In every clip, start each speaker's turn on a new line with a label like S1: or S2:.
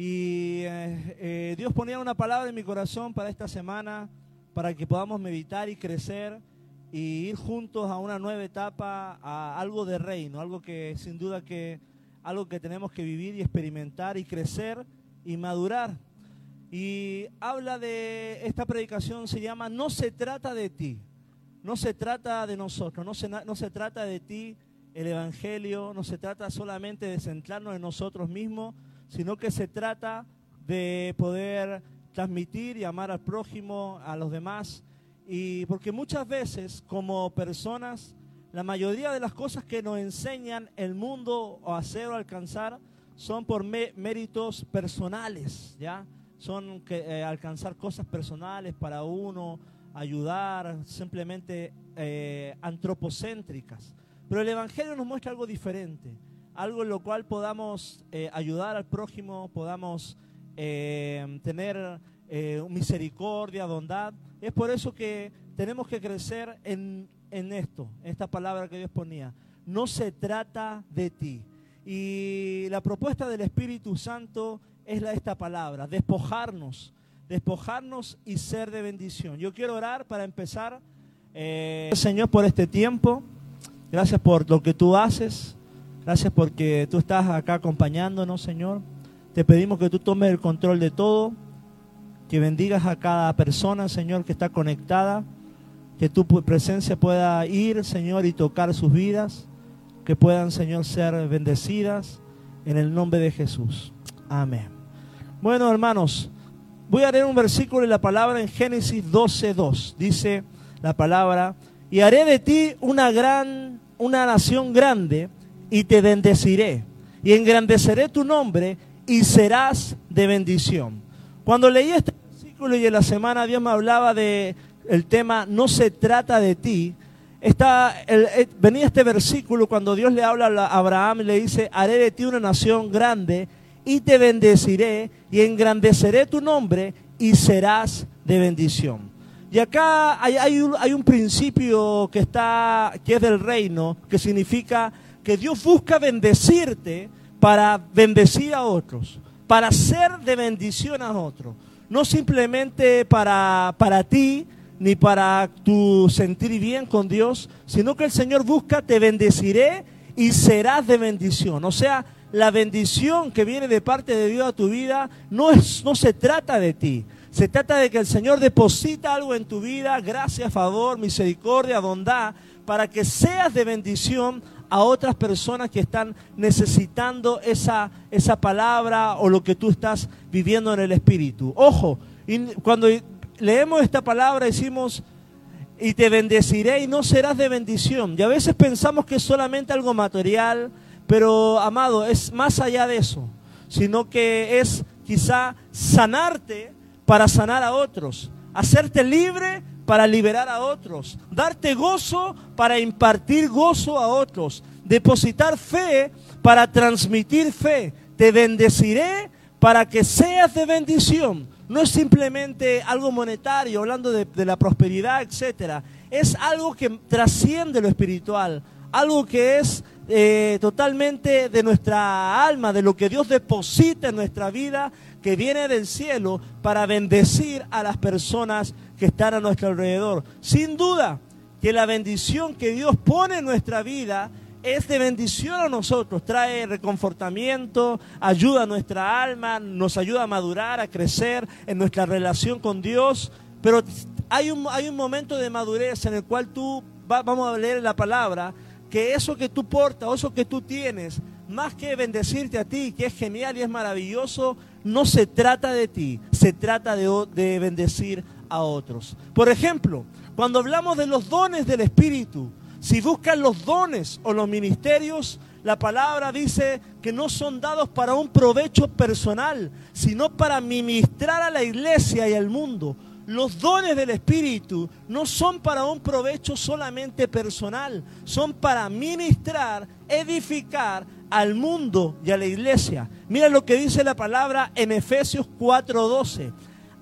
S1: Y eh, eh, Dios ponía una palabra en mi corazón para esta semana, para que podamos meditar y crecer y ir juntos a una nueva etapa, a algo de reino, algo que sin duda que algo que tenemos que vivir y experimentar y crecer y madurar. Y habla de esta predicación se llama No se trata de ti, no se trata de nosotros, no se, no se trata de ti el evangelio, no se trata solamente de centrarnos en nosotros mismos, sino que se trata de poder transmitir y amar al prójimo, a los demás. Y porque muchas veces como personas, la mayoría de las cosas que nos enseñan el mundo o hacer o alcanzar son por méritos personales, ¿ya? Son que, eh, alcanzar cosas personales para uno, ayudar, simplemente eh, antropocéntricas. Pero el Evangelio nos muestra algo diferente algo en lo cual podamos eh, ayudar al prójimo, podamos eh, tener eh, misericordia, bondad. Es por eso que tenemos que crecer en, en esto, esta palabra que Dios ponía. No se trata de ti. Y la propuesta del Espíritu Santo es la, esta palabra, despojarnos, despojarnos y ser de bendición. Yo quiero orar para empezar, Señor, por este tiempo. Gracias por lo que tú haces. Gracias porque tú estás acá acompañándonos, Señor. Te pedimos que tú tomes el control de todo, que bendigas a cada persona, Señor, que está conectada, que tu presencia pueda ir, Señor, y tocar sus vidas, que puedan, Señor, ser bendecidas en el nombre de Jesús. Amén. Bueno, hermanos, voy a leer un versículo de la palabra en Génesis 12:2. Dice la palabra, "Y haré de ti una gran una nación grande y te bendeciré y engrandeceré tu nombre y serás de bendición. Cuando leí este versículo y en la semana Dios me hablaba de el tema no se trata de ti, está eh, venía este versículo cuando Dios le habla a Abraham y le dice, haré de ti una nación grande y te bendeciré y engrandeceré tu nombre y serás de bendición. Y acá hay, hay, un, hay un principio que, está, que es del reino, que significa que Dios busca bendecirte para bendecir a otros, para ser de bendición a otros. No simplemente para, para ti, ni para tu sentir bien con Dios, sino que el Señor busca, te bendeciré y serás de bendición. O sea, la bendición que viene de parte de Dios a tu vida no, es, no se trata de ti. Se trata de que el Señor deposita algo en tu vida, gracia, favor, misericordia, bondad, para que seas de bendición a otras personas que están necesitando esa, esa palabra o lo que tú estás viviendo en el Espíritu. Ojo, cuando leemos esta palabra decimos, y te bendeciré y no serás de bendición. Y a veces pensamos que es solamente algo material, pero amado, es más allá de eso, sino que es quizá sanarte para sanar a otros, hacerte libre para liberar a otros, darte gozo para impartir gozo a otros, depositar fe para transmitir fe. Te bendeciré para que seas de bendición. No es simplemente algo monetario, hablando de, la prosperidad, etc. Es algo que trasciende lo espiritual, algo que es eh, totalmente de nuestra alma, de lo que Dios deposita en nuestra vida, que viene del cielo para bendecir a las personas que están a nuestro alrededor. Sin duda que la bendición que Dios pone en nuestra vida es de bendición a nosotros, trae reconfortamiento, ayuda a nuestra alma, nos ayuda a madurar, a crecer en nuestra relación con Dios, pero hay un, hay un momento de madurez en el cual tú, vamos a leer la palabra, que eso que tú portas, eso que tú tienes, más que bendecirte a ti, que es genial y es maravilloso, no se trata de ti, se trata de, de bendecir a otros. Por ejemplo, cuando hablamos de los dones del Espíritu, si buscan los dones o los ministerios, la palabra dice que no son dados para un provecho personal, sino para ministrar a la iglesia y al mundo. Los dones del Espíritu no son para un provecho solamente personal, son para ministrar, edificar al mundo y a la iglesia. Mira lo que dice la palabra en Efesios 4:12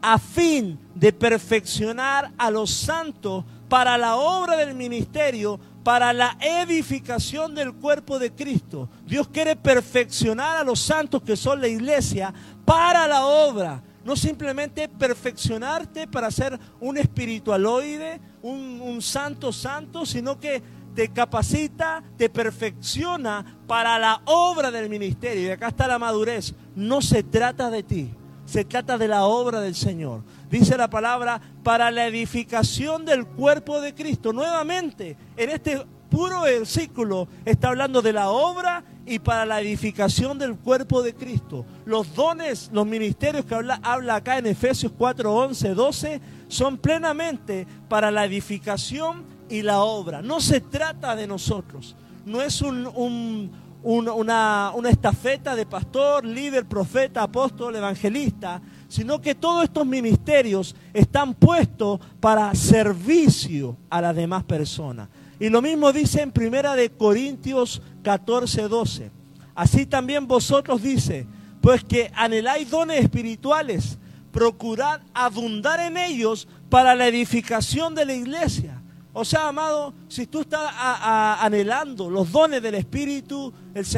S1: a fin de perfeccionar a los santos para la obra del ministerio, para la edificación del cuerpo de Cristo. Dios quiere perfeccionar a los santos que son la iglesia para la obra. No simplemente perfeccionarte para ser un espiritualoide, un, un santo santo, sino que te capacita, te perfecciona para la obra del ministerio. Y acá está la madurez. No se trata de ti, se trata de la obra del Señor. Dice la palabra, para la edificación del cuerpo de Cristo. Nuevamente, en este puro versículo está hablando de la obra y para la edificación del cuerpo de Cristo. Los dones, los ministerios que habla, acá en Efesios 4, 11, 12, son plenamente para la edificación y la obra. No se trata de nosotros. No es un, una, una estafeta de pastor, líder, profeta, apóstol, evangelista, sino que todos estos ministerios están puestos para servicio a las demás personas. Y lo mismo dice en Primera de Corintios 14, 12. Así también vosotros dice, pues que anheláis dones espirituales, procurad abundar en ellos para la edificación de la iglesia. O sea, amado, si tú estás anhelando los dones del Espíritu, es,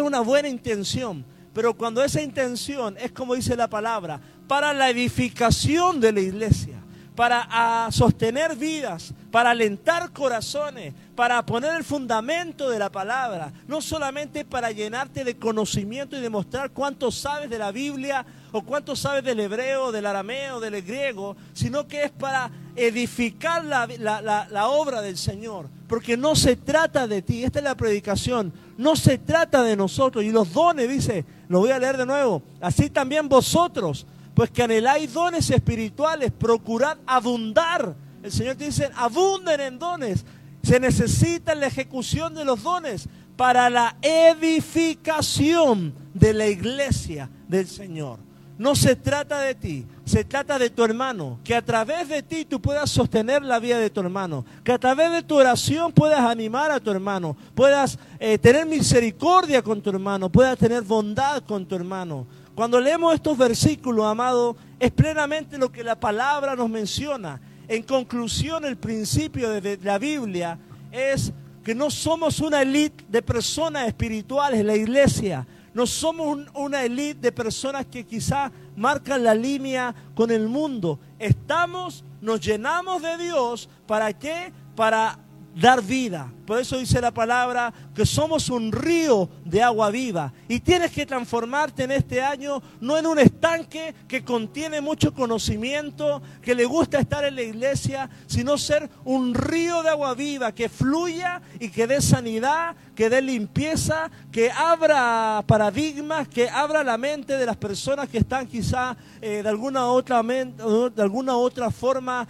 S1: una buena intención. Pero cuando esa intención es como dice la palabra, para la edificación de la iglesia, para sostener vidas, para alentar corazones, para poner el fundamento de la palabra, no solamente para llenarte de conocimiento y demostrar cuánto sabes de la Biblia o cuánto sabes del hebreo, del arameo, del griego, sino que es para edificar la, obra del Señor. Porque no se trata de ti, esta es la predicación, no se trata de nosotros. Y los dones, dice, lo voy a leer de nuevo, así también vosotros, pues que anheláis dones espirituales, procurad abundar el Señor te dice, abunden en dones. Se necesita la ejecución de los dones para la edificación de la iglesia del Señor. No se trata de ti, se trata de tu hermano. Que a través de ti tú puedas sostener la vida de tu hermano. Que a través de tu oración puedas animar a tu hermano. Puedas eh, tener misericordia con tu hermano. Puedas tener bondad con tu hermano. Cuando leemos estos versículos, amado, es plenamente lo que la palabra nos menciona. En conclusión, el principio de la Biblia es que no somos una élite de personas espirituales la iglesia. No somos una élite de personas que quizá marcan la línea con el mundo. Estamos, nos llenamos de Dios. ¿Para qué? Para dar vida. Por eso dice la palabra que somos un río de agua viva. Y tienes que transformarte en este año no en un estanque que contiene mucho conocimiento, que le gusta estar en la iglesia, sino ser un río de agua viva que fluya y que dé sanidad, que dé limpieza, que abra paradigmas, que abra la mente de las personas que están quizá eh, de, alguna otra, de alguna otra forma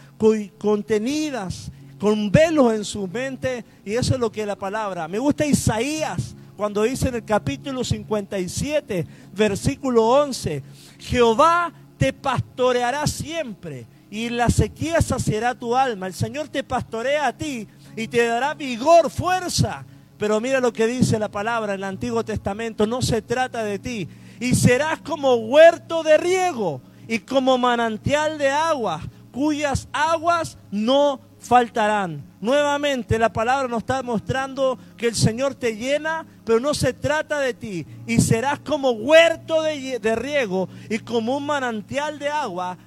S1: contenidas con velos en su mente, y eso es lo que la palabra. Me gusta Isaías cuando dice en el capítulo 57, versículo 11, Jehová te pastoreará siempre y la sequía saciará tu alma. El Señor te pastorea a ti y te dará vigor, fuerza. Pero mira lo que dice la palabra en el Antiguo Testamento, no se trata de ti. Y serás como huerto de riego y como manantial de agua, cuyas aguas no faltarán. Nuevamente la palabra nos está mostrando que el Señor te llena, pero no se trata de ti. Y serás como huerto de, riego y como un manantial de agua,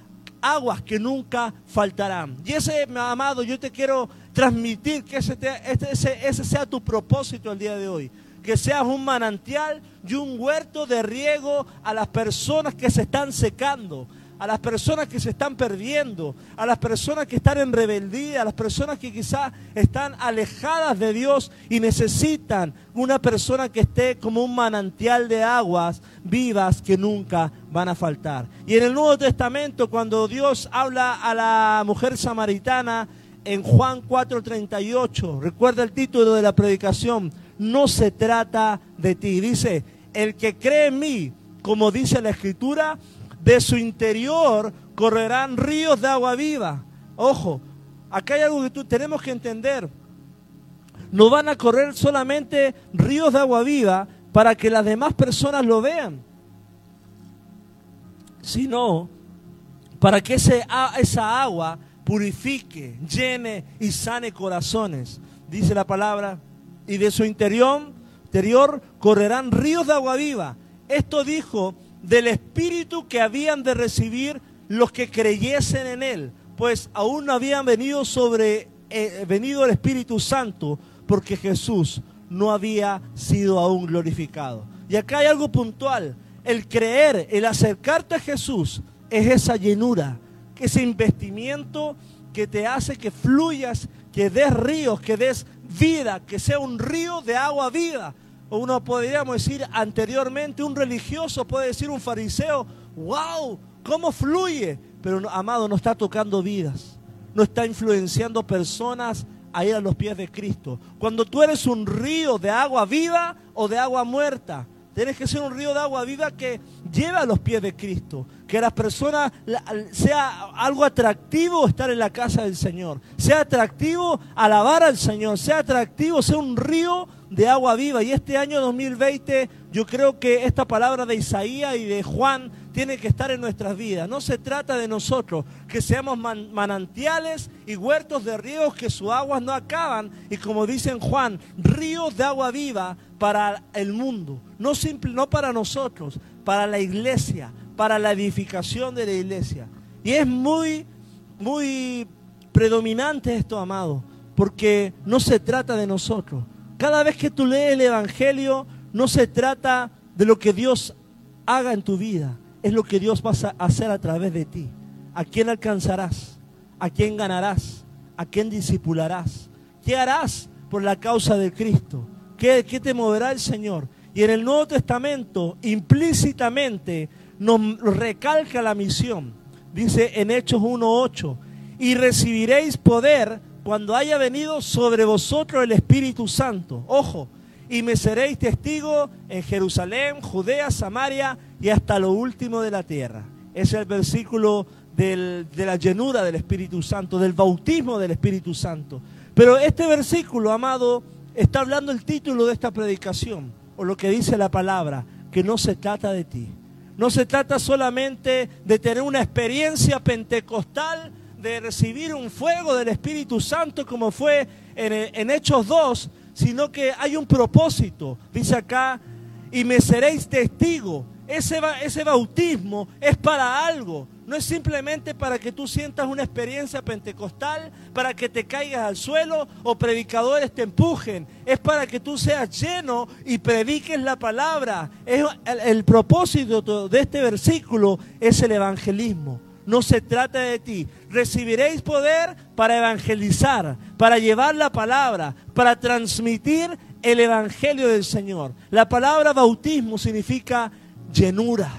S1: aguas que nunca faltarán. Y ese, amado, yo te quiero transmitir que ese, ese, ese sea tu propósito el día de hoy. Que seas un manantial y un huerto de riego a las personas que se están secando, a las personas que se están perdiendo, a las personas que están en rebeldía, a las personas que quizás están alejadas de Dios y necesitan una persona que esté como un manantial de aguas vivas que nunca van a faltar. Y en el Nuevo Testamento, cuando Dios habla a la mujer samaritana en Juan 4:38, recuerda el título de la predicación, no se trata de ti. Dice, el que cree en mí, como dice la escritura, de su interior correrán ríos de agua viva. Ojo, acá hay algo que tú tenemos que entender. No van a correr solamente ríos de agua viva para que las demás personas lo vean, sino para que ese, esa agua purifique, llene y sane corazones. Dice la palabra, y de su interior, interior correrán ríos de agua viva. Esto dijo del Espíritu que habían de recibir los que creyesen en Él, pues aún no habían venido sobre eh, venido el Espíritu Santo, porque Jesús no había sido aún glorificado. Y acá hay algo puntual. El creer, el acercarte a Jesús es esa llenura, ese investimiento que te hace que fluyas, que des ríos, que des vida, que sea un río de agua viva. Uno podríamos decir anteriormente, un religioso puede decir un fariseo, wow, ¿cómo fluye? Pero amado, no está tocando vidas, no está influenciando personas a ir a los pies de Cristo. Cuando tú eres un río de agua viva o de agua muerta, tienes que ser un río de agua viva que lleve a los pies de Cristo. Que las personas sea algo atractivo estar en la casa del Señor. Sea atractivo alabar al Señor. Sea atractivo ser un río de agua viva. Y este año 2020 yo creo que esta palabra de Isaías y de Juan tiene que estar en nuestras vidas. No se trata de nosotros, que seamos manantiales y huertos de ríos que sus aguas no acaban. Y como dice Juan, ríos de agua viva para el mundo. No, simple, no para nosotros, para la iglesia, para la edificación de la iglesia. Y es muy, muy predominante esto, amado, porque no se trata de nosotros. Cada vez que tú lees el Evangelio, no se trata de lo que Dios haga en tu vida es lo que Dios va a hacer a través de ti. ¿A quién alcanzarás? ¿A quién ganarás? ¿A quién disipularás? ¿Qué harás por la causa de Cristo? ¿Qué, ¿Qué, te moverá el Señor? Y en el Nuevo Testamento, implícitamente, nos recalca la misión. Dice en Hechos 1.8, y recibiréis poder cuando haya venido sobre vosotros el Espíritu Santo. Ojo, y me seréis testigo en Jerusalén, Judea, Samaria y hasta lo último de la tierra. Es el versículo de la llenura del Espíritu Santo, del bautismo del Espíritu Santo. Pero este versículo, amado, está hablando el título de esta predicación, o lo que dice la palabra, que no se trata de ti. No se trata solamente de tener una experiencia pentecostal, de recibir un fuego del Espíritu Santo como fue en, en Hechos 2, sino que hay un propósito. Dice acá, y me seréis testigo. Ese, ese bautismo es para algo. No es simplemente para que tú sientas una experiencia pentecostal, para que te caigas al suelo o predicadores te empujen. Es para que tú seas lleno y prediques la palabra. El propósito de este versículo es el evangelismo no se trata de ti. Recibiréis poder para evangelizar, para llevar la palabra, para transmitir el evangelio del Señor. La palabra bautismo significa llenura,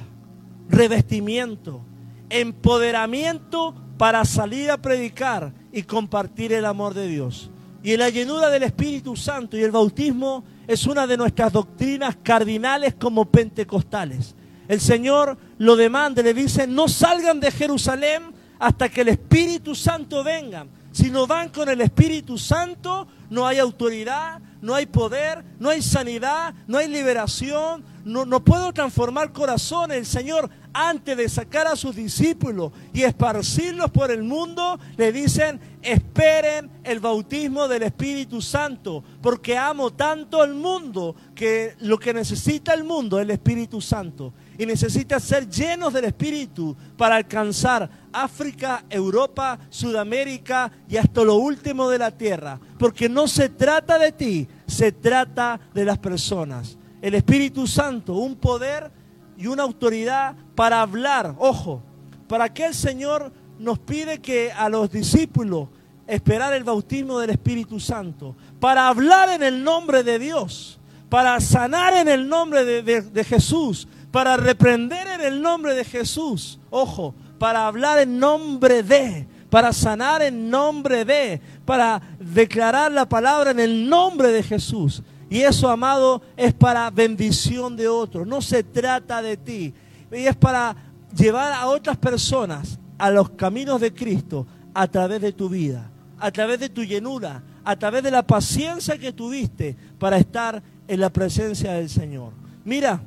S1: revestimiento, empoderamiento para salir a predicar y compartir el amor de Dios. Y la llenura del Espíritu Santo y el bautismo es una de nuestras doctrinas cardinales como pentecostales. El Señor lo demanda, le dice, no salgan de Jerusalén hasta que el Espíritu Santo venga. Si no van con el Espíritu Santo, no hay autoridad, no hay poder, no hay sanidad, no hay liberación, no, no puedo transformar corazones. El Señor, antes de sacar a sus discípulos y esparcirlos por el mundo, le dicen, esperen el bautismo del Espíritu Santo, porque amo tanto al mundo que lo que necesita el mundo es el Espíritu Santo y necesitas ser llenos del Espíritu para alcanzar África, Europa, Sudamérica y hasta lo último de la tierra. Porque no se trata de ti, se trata de las personas. El Espíritu Santo, un poder y una autoridad para hablar. Ojo, ¿para qué el Señor nos pide que a los discípulos esperar el bautismo del Espíritu Santo? Para hablar en el nombre de Dios, para sanar en el nombre de, de Jesús, para reprender en el nombre de Jesús. Ojo, para hablar en nombre de, para sanar en nombre de, para declarar la palabra en el nombre de Jesús. Y eso, amado, es para bendición de otros. No se trata de ti. Y es para llevar a otras personas a los caminos de Cristo a través de tu vida, a través de tu llenura, a través de la paciencia que tuviste para estar en la presencia del Señor. Mira,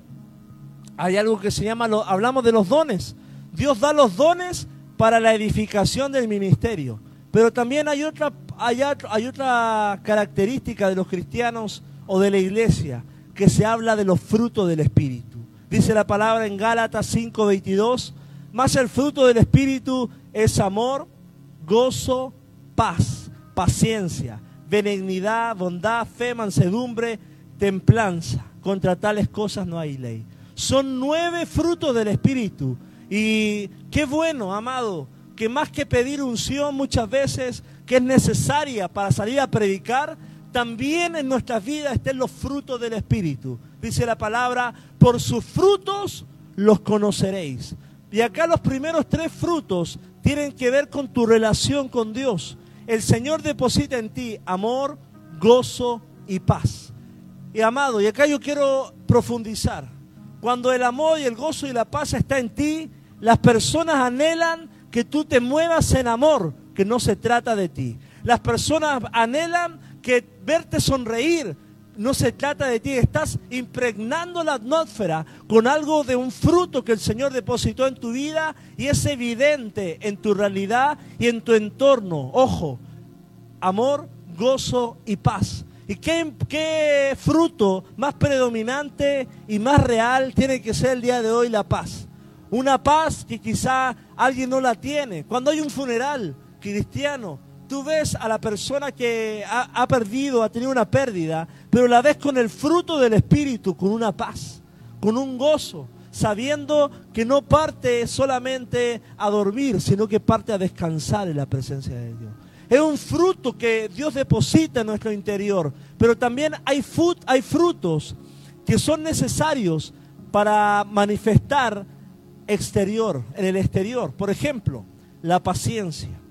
S1: hay algo que se llama, hablamos de los dones. Dios da los dones para la edificación del ministerio. Pero también hay otra, hay, hay otra característica de los cristianos o de la iglesia, que se habla de los frutos del Espíritu. Dice la palabra en Gálatas 5:22, más el fruto del Espíritu es amor, gozo, paz, paciencia, benignidad, bondad, fe, mansedumbre, templanza. Contra tales cosas no hay ley. Son nueve frutos del Espíritu. Y qué bueno, amado, que más que pedir unción muchas veces que es necesaria para salir a predicar, también en nuestras vidas estén los frutos del Espíritu. Dice la palabra, por sus frutos los conoceréis. Y acá los primeros tres frutos tienen que ver con tu relación con Dios. El Señor deposita en ti amor, gozo y paz. Y amado, y acá yo quiero profundizar. Cuando el amor y el gozo y la paz está en ti, las personas anhelan que tú te muevas en amor, que no se trata de ti. Las personas anhelan que verte sonreír, no se trata de ti, estás impregnando la atmósfera con algo de un fruto que el Señor depositó en tu vida y es evidente en tu realidad y en tu entorno. Ojo, amor, gozo y paz. ¿Y qué, fruto más predominante y más real tiene que ser el día de hoy la paz? Una paz que quizá alguien no la tiene. Cuando hay un funeral cristiano, tú ves a la persona que ha, perdido, ha tenido una pérdida, pero la ves con el fruto del Espíritu, con una paz, con un gozo, sabiendo que no parte solamente a dormir, sino que parte a descansar en la presencia de Dios. Es un fruto que Dios deposita en nuestro interior, pero también hay, hay frutos que son necesarios para manifestar exterior, en el exterior. Por ejemplo, la paciencia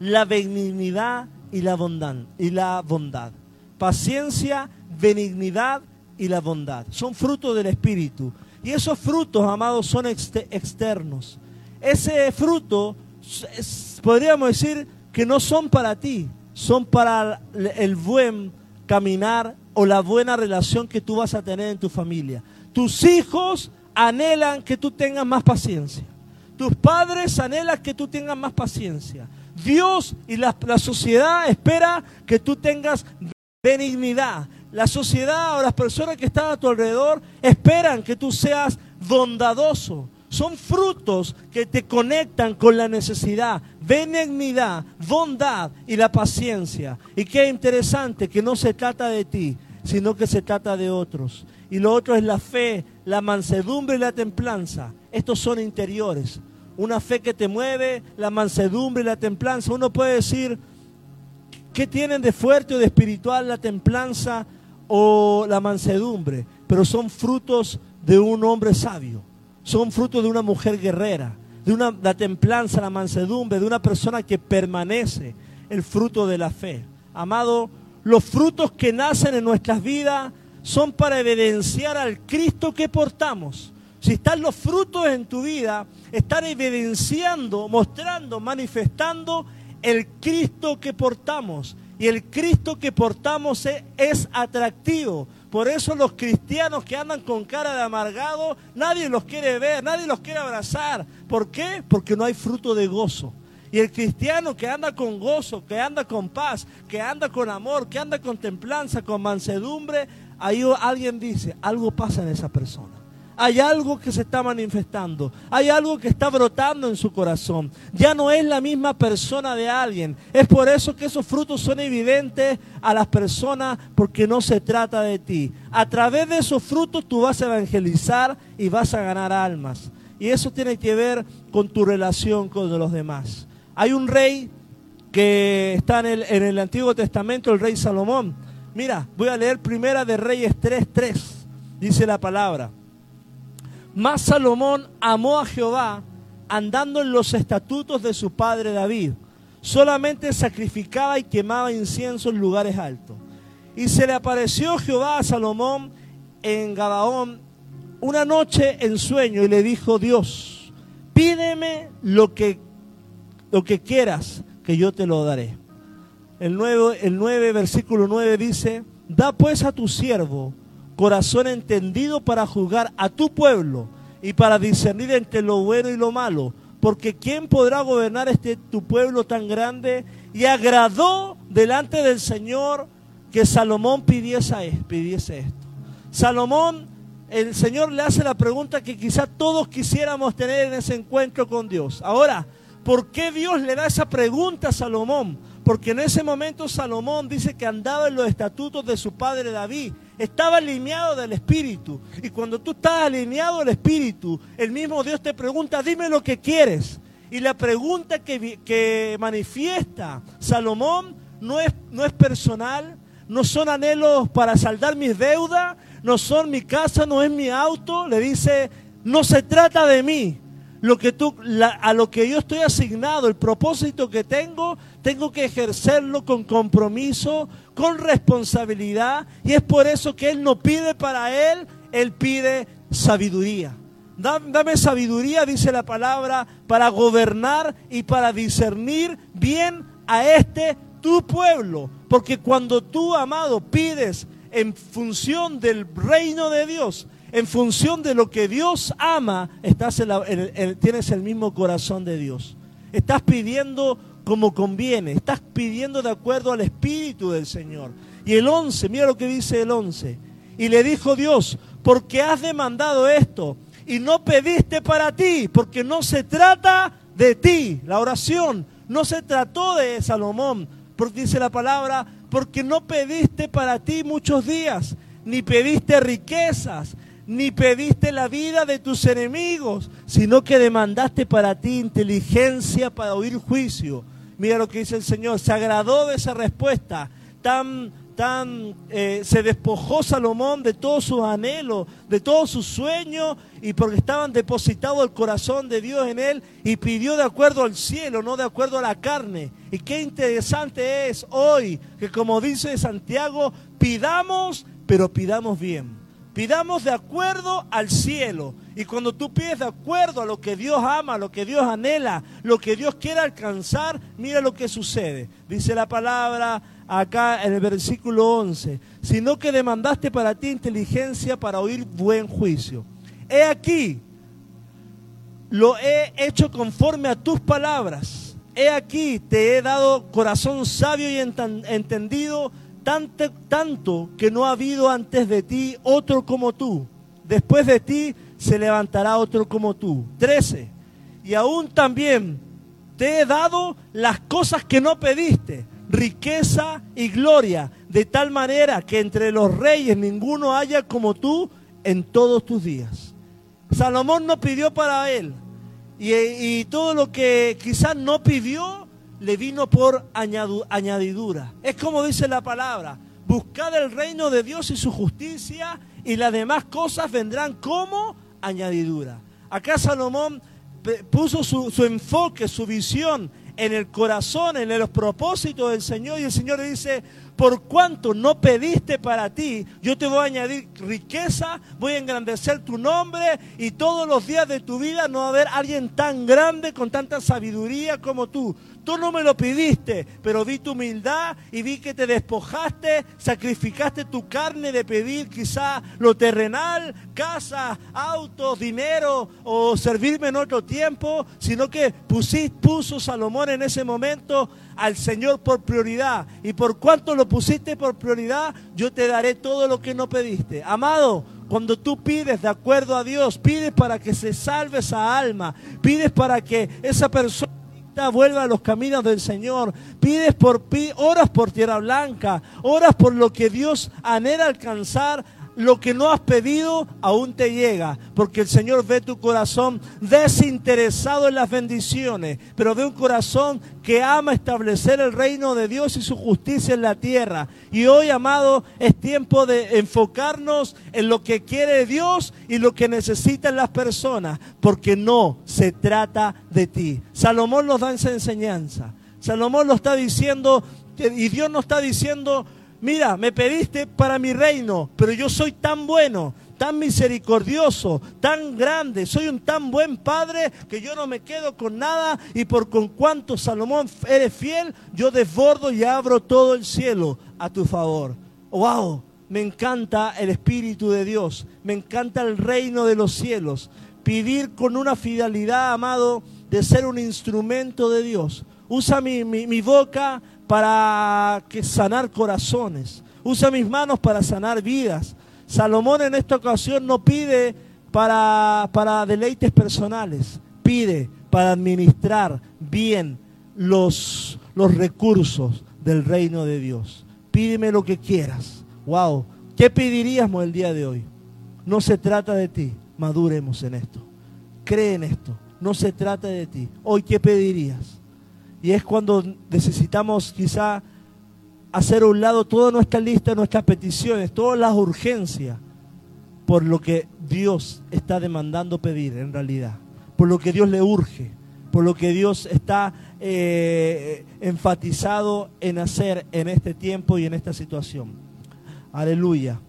S1: la benignidad y la bondad. Y la bondad. Paciencia, benignidad y la bondad. Son frutos del Espíritu. Y esos frutos, amados, son externos. Ese fruto, podríamos decir que no son para ti, son para el buen caminar o la buena relación que tú vas a tener en tu familia. Tus hijos anhelan que tú tengas más paciencia. Tus padres anhelan que tú tengas más paciencia. Dios y la, sociedad espera que tú tengas benignidad. La sociedad o las personas que están a tu alrededor esperan que tú seas bondadoso. Son frutos que te conectan con la necesidad, benignidad, bondad y la paciencia. Y qué interesante que no se trata de ti, sino que se trata de otros. Y lo otro es la fe, la mansedumbre y la templanza. Estos son interiores una fe que te mueve, la mansedumbre y la templanza. Uno puede decir, ¿qué tienen de fuerte o de espiritual la templanza o la mansedumbre? Pero son frutos de un hombre sabio, son frutos de una mujer guerrera, de una, la templanza, la mansedumbre, de una persona que permanece el fruto de la fe. Amado, los frutos que nacen en nuestras vidas son para evidenciar al Cristo que portamos. Si están los frutos en tu vida, están evidenciando, mostrando, manifestando el Cristo que portamos. Y el Cristo que portamos es, atractivo. Por eso los cristianos que andan con cara de amargado, nadie los quiere ver, nadie los quiere abrazar. ¿Por qué? Porque no hay fruto de gozo. Y el cristiano que anda con gozo, que anda con paz, que anda con amor, que anda con templanza, con mansedumbre, ahí alguien dice, algo pasa en esa persona hay algo que se está manifestando, hay algo que está brotando en su corazón. Ya no es la misma persona de alguien. Es por eso que esos frutos son evidentes a las personas porque no se trata de ti. A través de esos frutos tú vas a evangelizar y vas a ganar almas. Y eso tiene que ver con tu relación con los demás. Hay un rey que está en el, Antiguo Testamento, el rey Salomón. Mira, voy a leer Primera de Reyes 3.3. Dice la palabra. Mas Salomón amó a Jehová andando en los estatutos de su padre David. Solamente sacrificaba y quemaba incienso en lugares altos. Y se le apareció Jehová a Salomón en Gabaón una noche en sueño y le dijo, Dios, pídeme lo que, lo que quieras, que yo te lo daré. El 9, el 9, versículo 9 dice, da pues a tu siervo corazón entendido para juzgar a tu pueblo y para discernir entre lo bueno y lo malo. Porque ¿quién podrá gobernar este tu pueblo tan grande? Y agradó delante del Señor que Salomón pidiese, pidiese esto. Salomón el Señor le hace la pregunta que quizá todos quisiéramos tener en ese encuentro con Dios. Ahora, ¿por qué Dios le da esa pregunta a Salomón? Porque en ese momento Salomón dice que andaba en los estatutos de su padre David. Estaba alineado del Espíritu. Y cuando tú estás alineado del Espíritu, el mismo Dios te pregunta, dime lo que quieres. Y la pregunta que, que manifiesta Salomón no es, no es personal, no son anhelos para saldar mis deudas, no son mi casa, no es mi auto. Le dice, no se trata de mí. Lo que tú, a lo que yo estoy asignado, el propósito que tengo, tengo que ejercerlo con compromiso, con responsabilidad. Y es por eso que Él no pide para Él, Él pide sabiduría. Dame sabiduría, dice la palabra, para gobernar y para discernir bien a este tu pueblo. Porque cuando tú, amado, pides en función del reino de Dios, en función de lo que Dios ama, estás tienes el mismo corazón de Dios. Estás pidiendo como conviene, estás pidiendo de acuerdo al Espíritu del Señor. Y el 11, mira lo que dice el 11. Y le dijo Dios, porque has demandado esto y no pediste para ti, porque no se trata de ti. La oración no se trató de Salomón, porque dice la palabra, porque no pediste para ti muchos días, ni pediste riquezas, ni pediste la vida de tus enemigos, sino que demandaste para ti inteligencia para oír juicio. Mira lo que dice el Señor, se agradó de esa respuesta tan tan, eh, se despojó Salomón de todos sus anhelos, de todos sus sueños, y porque estaban depositados el corazón de Dios en él, y pidió de acuerdo al cielo, no de acuerdo a la carne. Y qué interesante es hoy que como dice Santiago, pidamos, pero pidamos bien. Pidamos de acuerdo al cielo. Y cuando tú pides de acuerdo a lo que Dios ama, lo que Dios anhela, lo que Dios quiere alcanzar, mira lo que sucede. Dice la palabra acá en el versículo 11, sino que demandaste para ti inteligencia para oír buen juicio. He aquí, lo he hecho conforme a tus palabras. He aquí, te he dado corazón sabio y entendido, tanto, que no ha habido antes de ti otro como tú. Después de ti se levantará otro como tú. 13. Y aún también te he dado las cosas que no pediste riqueza y gloria, de tal manera que entre los reyes ninguno haya como tú en todos tus días. Salomón no pidió para él, y, todo lo que quizás no pidió, le vino por añadidura. Es como dice la palabra, buscad el reino de Dios y su justicia, y las demás cosas vendrán como añadidura. Acá Salomón puso su, enfoque, su visión en el corazón, en los propósitos del Señor. Y el Señor le dice, por cuanto no pediste para ti, yo te voy a añadir riqueza, voy a engrandecer tu nombre y todos los días de tu vida no va a haber alguien tan grande con tanta sabiduría como tú. Tú no me lo pidiste, pero vi tu humildad y vi que te despojaste, sacrificaste tu carne de pedir quizá lo terrenal, casa, autos, dinero o servirme en otro tiempo, sino que pusiste, puso Salomón en ese momento al Señor por prioridad. Y por cuanto lo pusiste por prioridad, yo te daré todo lo que no pediste. Amado, cuando tú pides de acuerdo a Dios, pides para que se salve esa alma, pides para que esa persona vuelva a los caminos del Señor. Pides por oras por tierra blanca, oras por lo que Dios anhela alcanzar. Lo que no has pedido aún te llega, porque el Señor ve tu corazón desinteresado en las bendiciones, pero ve un corazón que ama establecer el reino de Dios y su justicia en la tierra. Y hoy, amado, es tiempo de enfocarnos en lo que quiere Dios y lo que necesitan las personas, porque no se trata de ti. Salomón nos da esa enseñanza. Salomón lo está diciendo y Dios nos está diciendo, mira, me pediste para mi reino, pero yo soy tan bueno tan misericordioso, tan grande, soy un tan buen padre que yo no me quedo con nada y por con cuanto Salomón eres fiel, yo desbordo y abro todo el cielo a tu favor. ¡Wow! Me encanta el Espíritu de Dios, me encanta el reino de los cielos. Pedir con una fidelidad, amado, de ser un instrumento de Dios. Usa mi, mi boca para que sanar corazones. Usa mis manos para sanar vidas. Salomón en esta ocasión no pide para, para deleites personales, pide para administrar bien los, los recursos del reino de Dios. Pídeme lo que quieras. Wow. ¿Qué pediríamos el día de hoy? No se trata de ti. Maduremos en esto. Cree en esto. No se trata de ti. Hoy, ¿qué pedirías? Y es cuando necesitamos quizá hacer a un lado toda nuestra lista, nuestras peticiones, todas las urgencias, por lo que Dios está demandando pedir en realidad, por lo que Dios le urge, por lo que Dios está eh, enfatizado en hacer en este tiempo y en esta situación. Aleluya.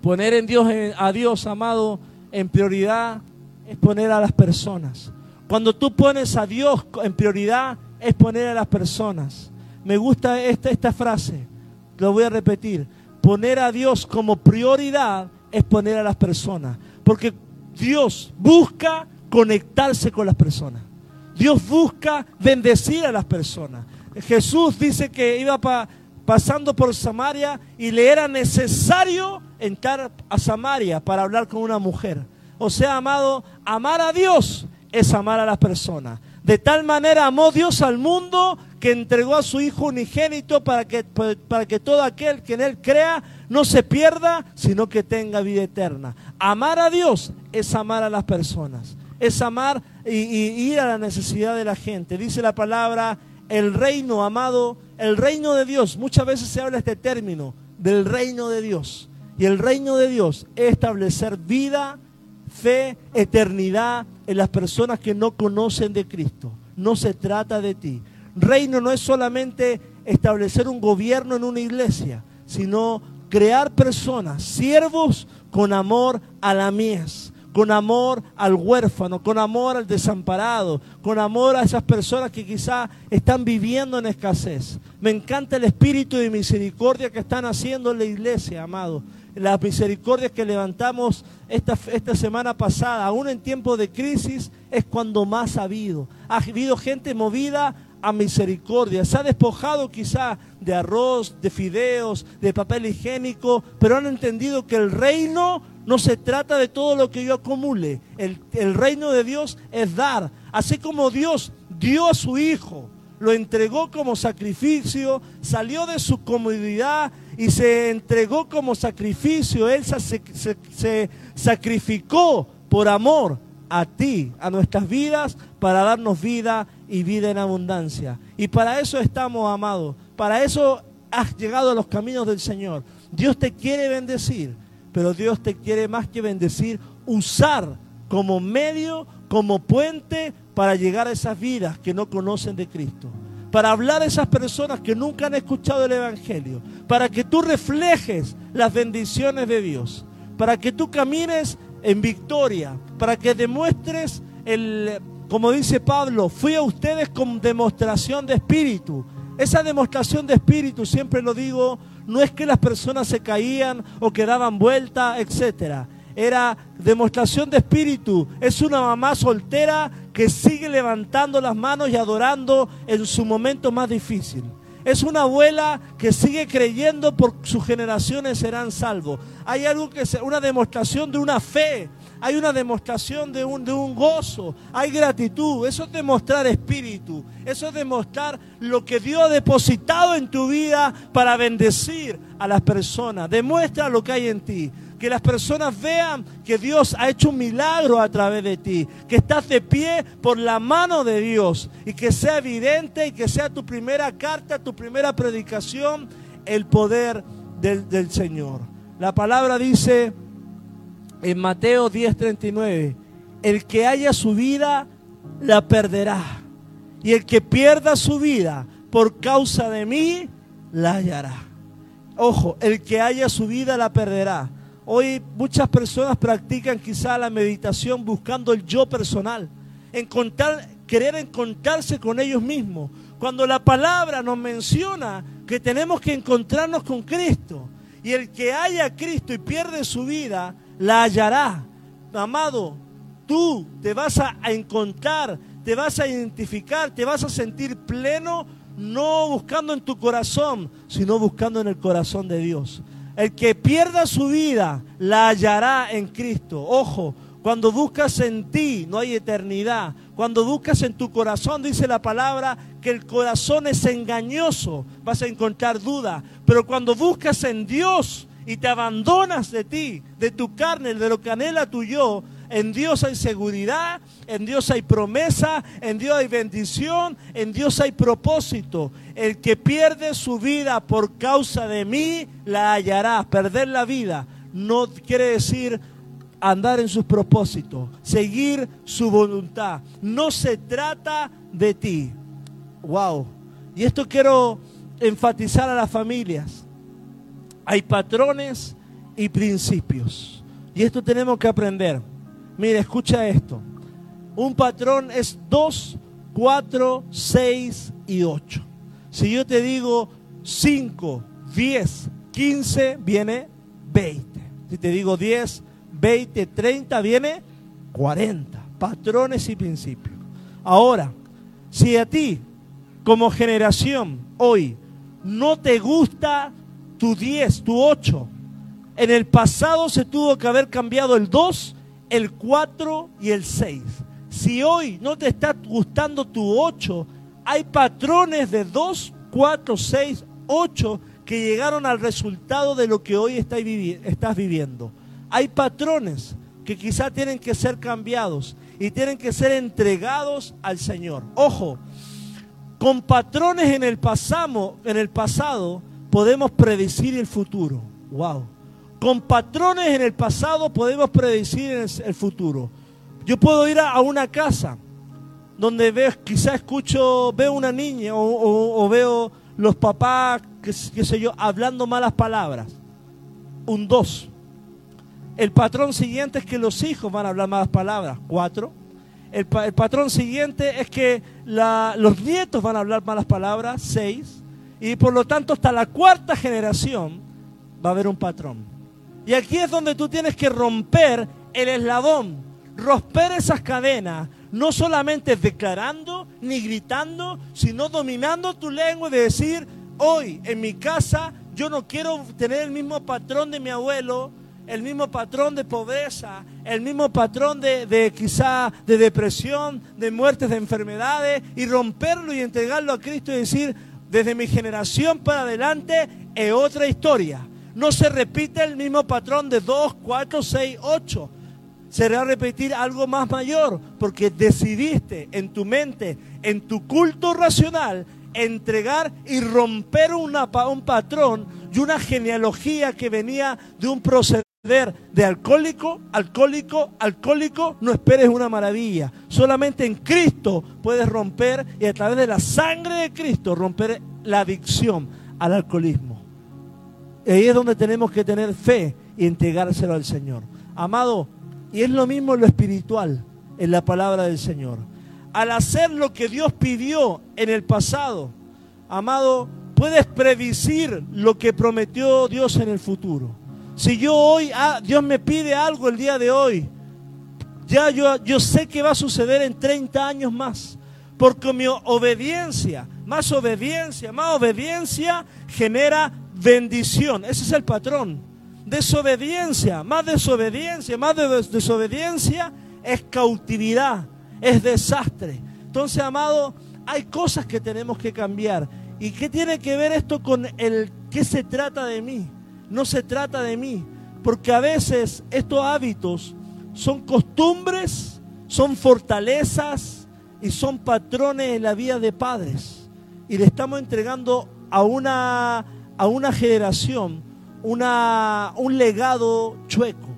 S1: Poner en Dios, a Dios, amado, en prioridad es poner a las personas. Cuando tú pones a Dios en prioridad es poner a las personas. Me gusta esta, esta frase, lo voy a repetir. Poner a Dios como prioridad es poner a las personas. Porque Dios busca conectarse con las personas. Dios busca bendecir a las personas. Jesús dice que iba pasando por Samaria y le era necesario entrar a Samaria para hablar con una mujer. O sea, amado, amar a Dios es amar a las personas. De tal manera amó Dios al mundo que entregó a su Hijo unigénito para que, para que todo aquel que en Él crea no se pierda, sino que tenga vida eterna. Amar a Dios es amar a las personas, es amar y, ir a la necesidad de la gente. Dice la palabra, el reino, amado, el reino de Dios. Muchas veces se habla este término, del reino de Dios. Y el reino de Dios es establecer vida, fe, eternidad en las personas que no conocen de Cristo. No se trata de ti. Reino no es solamente establecer un gobierno en una iglesia, sino crear personas, siervos con amor a la mies, con amor al huérfano, con amor al desamparado, con amor a esas personas que quizá están viviendo en escasez. Me encanta el espíritu de misericordia que están haciendo en la iglesia, amado. Las misericordias que levantamos esta, esta semana pasada, aún en tiempo de crisis, es cuando más ha habido. Ha habido gente movida a misericordia. Se ha despojado quizá de arroz, de fideos, de papel higiénico, pero han entendido que el reino no se trata de todo lo que yo acumule. El, el reino de Dios es dar. Así como Dios dio a su Hijo, lo entregó como sacrificio, salió de su comodidad y se entregó como sacrificio. Él se, sacrificó por amor a ti, a nuestras vidas, para darnos vida y vida en abundancia. Y para eso estamos, amados. Para eso has llegado a los caminos del Señor. Dios te quiere bendecir, pero Dios te quiere más que bendecir, usar como medio, como puente para llegar a esas vidas que no conocen de Cristo. Para hablar a esas personas que nunca han escuchado el Evangelio. Para que tú reflejes las bendiciones de Dios. Para que tú camines en victoria. Para que demuestres el como dice Pablo, fui a ustedes con demostración de espíritu. Esa demostración de espíritu, siempre lo digo, no es que las personas se caían o que daban vuelta, etc. Era demostración de espíritu. Es una mamá soltera que sigue levantando las manos y adorando en su momento más difícil. Es una abuela que sigue creyendo por sus generaciones serán salvos. Hay algo que es una demostración de una fe hay una demostración de un, de un gozo, hay gratitud, eso es demostrar espíritu, eso es demostrar lo que Dios ha depositado en tu vida para bendecir a las personas, demuestra lo que hay en ti. Que las personas vean que Dios ha hecho un milagro a través de ti, que estás de pie por la mano de Dios y que sea evidente y que sea tu primera carta, tu primera predicación, el poder del, del Señor. La palabra dice en Mateo 10:39, el que haya su vida, la perderá. Y el que pierda su vida por causa de mí, la hallará. Ojo, el que haya su vida, la perderá. Hoy muchas personas practican quizá la meditación buscando el yo personal, querer encontrarse con ellos mismos. Cuando la palabra nos menciona que tenemos que encontrarnos con Cristo. Y el que haya Cristo y pierde su vida, la hallará. Amado, tú te vas a encontrar, te vas a identificar, te vas a sentir pleno, no buscando en tu corazón, sino buscando en el corazón de Dios. El que pierda su vida la hallará en Cristo. Ojo, cuando buscas en ti no hay eternidad. Cuando buscas en tu corazón, dice la palabra, que el corazón es engañoso, vas a encontrar duda. Pero cuando buscas en Dios y te abandonas de ti, de tu carne, de lo que anhela tu yo, en Dios hay seguridad, en Dios hay promesa, en Dios hay bendición, en Dios hay propósito. El que pierde su vida por causa de mí, la hallará. Perder la vida no quiere decir andar en sus propósitos, seguir su voluntad. No se trata de ti. Wow. Y esto quiero enfatizar a las familias. Hay patrones y principios. Y esto tenemos que aprender. Mire, escucha esto. Un patrón es 2, 4, 6 y 8. Si yo te digo 5, 10, 15, viene 20. Si te digo 10, 20, 30, viene 40. Patrones y principios. Ahora, si a ti, como generación, hoy, no te gusta tu 10, tu 8, en el pasado se tuvo que haber cambiado el 2, el 4 y el 6. Si hoy no te está gustando tu 8, hay patrones de 2, 4, 6, 8 que llegaron al resultado de lo que hoy estás viviendo hay patrones que quizá tienen que ser cambiados y tienen que ser entregados al Señor. Ojo, con patrones en el, en el pasado podemos predecir el futuro. Wow. Con patrones en el pasado podemos predecir el, futuro. Yo puedo ir a, una casa donde veo, quizá escucho, veo una niña o, veo los papás, qué, sé yo, hablando malas palabras. Un dos. El patrón siguiente es que los hijos van a hablar malas palabras. Cuatro. El, patrón siguiente es que los nietos van a hablar malas palabras. Seis. Y por lo tanto hasta la cuarta generación va a haber un patrón. Y aquí es donde tú tienes que romper el eslabón, romper esas cadenas, no solamente declarando ni gritando, sino dominando tu lengua y decir, hoy en mi casa yo no quiero tener el mismo patrón de mi abuelo, el mismo patrón de pobreza, el mismo patrón de, quizá de depresión, de muertes, de enfermedades, y romperlo y entregarlo a Cristo y decir, desde mi generación para adelante es otra historia. No se repite el mismo patrón de 2, 4, 6, 8. Se va a repetir algo más mayor, porque decidiste en tu mente, en tu culto racional, entregar y romper un patrón y una genealogía que venía de un proceder de alcohólico, alcohólico, alcohólico, no esperes una maravilla. Solamente en Cristo puedes romper y a través de la sangre de Cristo romper la adicción al alcoholismo. Ahí es donde tenemos que tener fe y entregárselo al Señor. Amado, y es lo mismo en lo espiritual, en la palabra del Señor. Al hacer lo que Dios pidió en el pasado, amado, puedes predecir lo que prometió Dios en el futuro. Si yo hoy, ah, Dios me pide algo el día de hoy, ya yo, yo sé que va a suceder en 30 años más. Porque mi obediencia, más obediencia, más obediencia genera bendición. Ese es el patrón. Desobediencia, más desobediencia, más desobediencia es cautividad, es desastre. Entonces, amado, hay cosas que tenemos que cambiar. ¿Y qué tiene que ver esto con el qué se trata de mí? no se trata de mí, porque a veces estos hábitos son costumbres, son fortalezas y son patrones en la vida de padres. Y le estamos entregando a una, a una generación una, un legado chueco,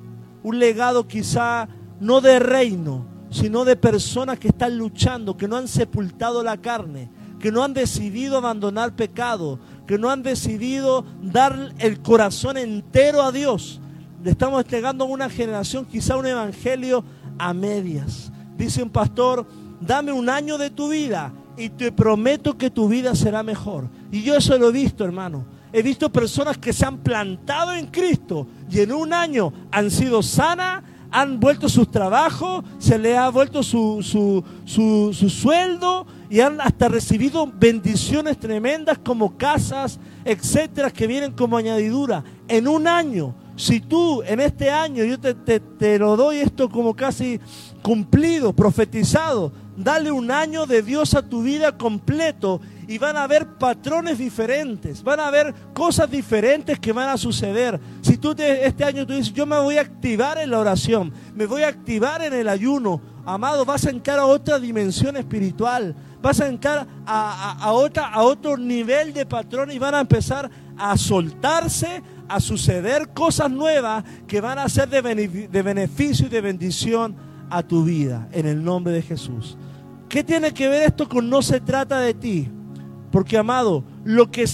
S1: un legado quizá no de reino, sino de personas que están luchando, que no han sepultado la carne, que no han decidido abandonar pecado, que no han decidido dar el corazón entero a Dios. Le estamos entregando a una generación quizá un evangelio a medias. Dice un pastor, dame un año de tu vida y te prometo que tu vida será mejor. Y yo eso lo he visto, hermano. He visto personas que se han plantado en Cristo y en un año han sido sanas, han vuelto sus trabajos, se le ha vuelto su, su, su, su sueldo y han hasta recibido bendiciones tremendas como casas, etcétera, que vienen como añadidura. En un año, si tú en este año, yo te, te lo doy esto como casi cumplido, profetizado, dale un año de Dios a tu vida completo y van a haber patrones diferentes, van a haber cosas diferentes que van a suceder. Si tú este año tú dices, yo me voy a activar en la oración, me voy a activar en el ayuno, amado, vas a entrar a otra dimensión espiritual, vas a entrar a, otra, a otro nivel de patrón y van a empezar a soltarse, a suceder cosas nuevas que van a ser de, de beneficio y de bendición a tu vida, en el nombre de Jesús. ¿Qué tiene que ver esto con no se trata de ti? Porque, amado, lo que,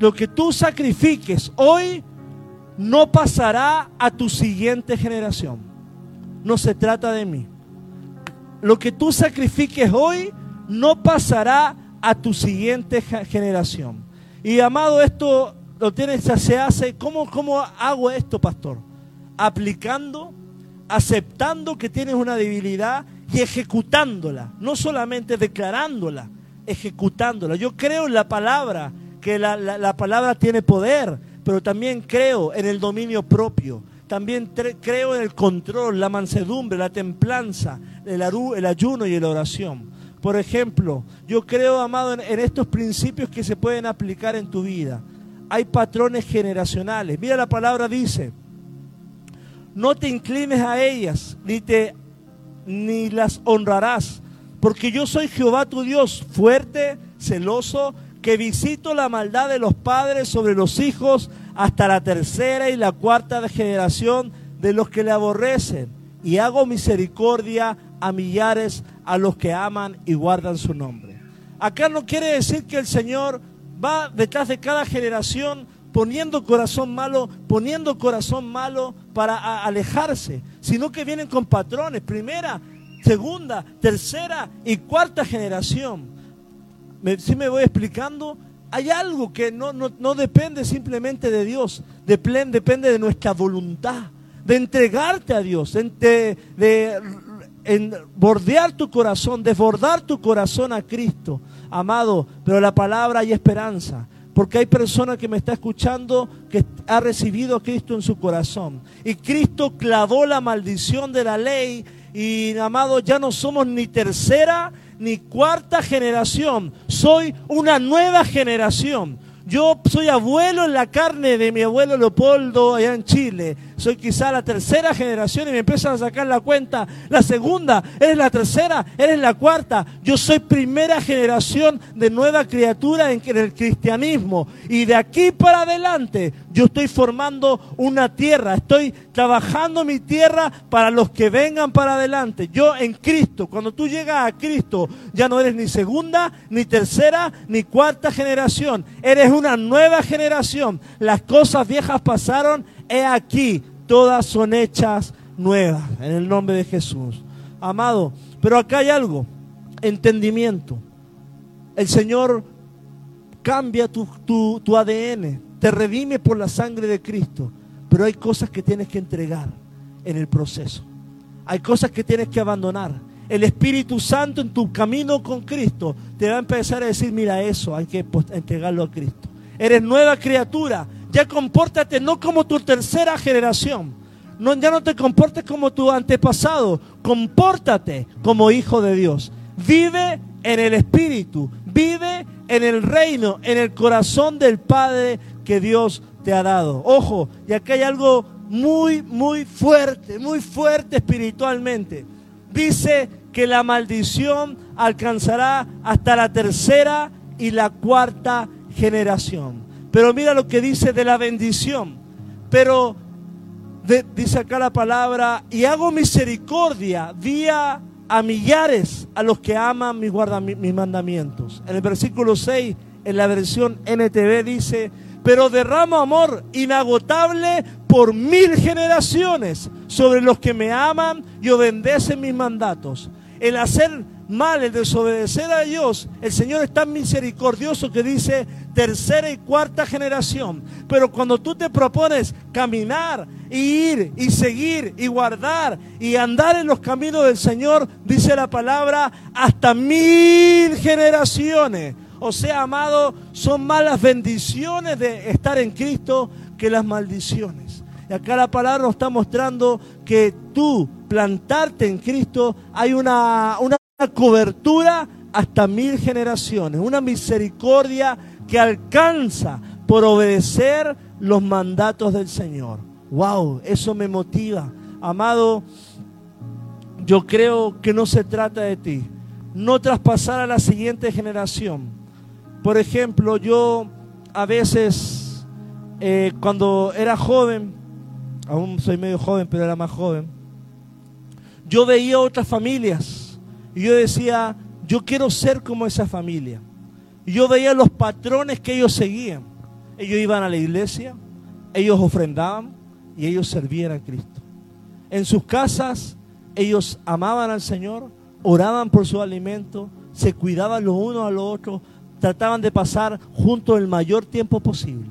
S1: lo que tú sacrifiques hoy no pasará a tu siguiente generación. No se trata de mí. Lo que tú sacrifiques hoy no pasará a tu siguiente generación. Y amado, esto lo tienes, se hace, ¿cómo, ¿cómo hago esto, pastor? Aplicando, aceptando que tienes una debilidad y ejecutándola, no solamente declarándola, ejecutándola. Yo creo en la palabra, que la, palabra tiene poder, pero también creo en el dominio propio. También creo en el control, la mansedumbre, la templanza, el, el ayuno y la oración. Por ejemplo, yo creo, amado, en, en, estos principios que se pueden aplicar en tu vida. Hay patrones generacionales. Mira, la palabra dice, no te inclines a ellas, ni, te, ni las honrarás, porque yo soy Jehová tu Dios, fuerte, celoso, que visito la maldad de los padres sobre los hijos hasta la tercera y la cuarta generación de los que le aborrecen. Y hago misericordia a millares a los que aman y guardan su nombre. Acá no quiere decir que el Señor va detrás de cada generación poniendo corazón malo, poniendo corazón malo para alejarse, sino que vienen con patrones. Primera, segunda, tercera y cuarta generación. Si me voy explicando, hay algo que no, depende simplemente de Dios, depende de nuestra voluntad, de entregarte a Dios, de, de bordear tu corazón, desbordar tu corazón a Cristo, amado. Pero la palabra hay esperanza. Porque hay personas que me está escuchando que ha recibido a Cristo en su corazón. Y Cristo clavó la maldición de la ley y amado, ya no somos ni tercera ni cuarta generación, soy una nueva generación. Yo soy abuelo en la carne de mi abuelo Leopoldo allá en Chile. Soy quizá la tercera generación y me empiezan a sacar la cuenta. La segunda, eres la tercera, eres la cuarta. Yo soy primera generación de nueva criatura en el cristianismo. Y de aquí para adelante yo estoy formando una tierra. Estoy trabajando mi tierra para los que vengan para adelante. Yo en Cristo, cuando tú llegas a Cristo, ya no eres ni segunda, ni tercera, ni cuarta generación. Eres una nueva generación. Las cosas viejas pasaron, he aquí, todas son hechas nuevas, en el nombre de Jesús. Amado, pero acá hay algo, entendimiento. El Señor cambia tu, tu ADN, te redime por la sangre de Cristo, pero hay cosas que tienes que entregar en el proceso. Hay cosas que tienes que abandonar. El Espíritu Santo en tu camino con Cristo te va a empezar a decir, mira eso, hay que entregarlo a Cristo eres nueva criatura. Ya compórtate no como tu tercera generación. No, ya no te comportes como tu antepasado. Compórtate como hijo de Dios. Vive en el Espíritu. Vive en el reino, en el corazón del Padre que Dios te ha dado. Ojo, y acá hay algo muy, muy fuerte, muy fuerte espiritualmente. Dice que la maldición alcanzará hasta la tercera y la cuarta generación. Pero mira lo que dice de la bendición. Pero dice acá la palabra, y hago misericordia vía a millares a los que aman mis, mis mandamientos. En el versículo 6, en la versión NTV dice, pero derramo amor inagotable por mil generaciones sobre los que me aman y obedecen mis mandatos. El hacer mal, el desobedecer a Dios, el Señor es tan misericordioso que dice tercera y cuarta generación. Pero cuando tú te propones caminar y ir y seguir y guardar y andar en los caminos del Señor, dice la palabra, hasta mil generaciones. O sea, amado, son más las bendiciones de estar en Cristo que las maldiciones. Y acá la palabra nos está mostrando que tú, plantarte en Cristo, hay una, una cobertura hasta mil generaciones, una misericordia que alcanza por obedecer los mandatos del Señor. Wow, eso me motiva. Amado, yo creo que no se trata de ti, no traspasar a la siguiente generación. Por ejemplo, yo a veces, eh, cuando era joven, aún soy medio joven, pero era más joven, yo veía otras familias y yo decía, yo quiero ser como esa familia. Y yo veía los patrones que ellos seguían. Ellos iban a la iglesia, ellos ofrendaban y ellos servían a Cristo. En sus casas ellos amaban al Señor, oraban por su alimento, se cuidaban los unos a los otros, trataban de pasar juntos el mayor tiempo posible.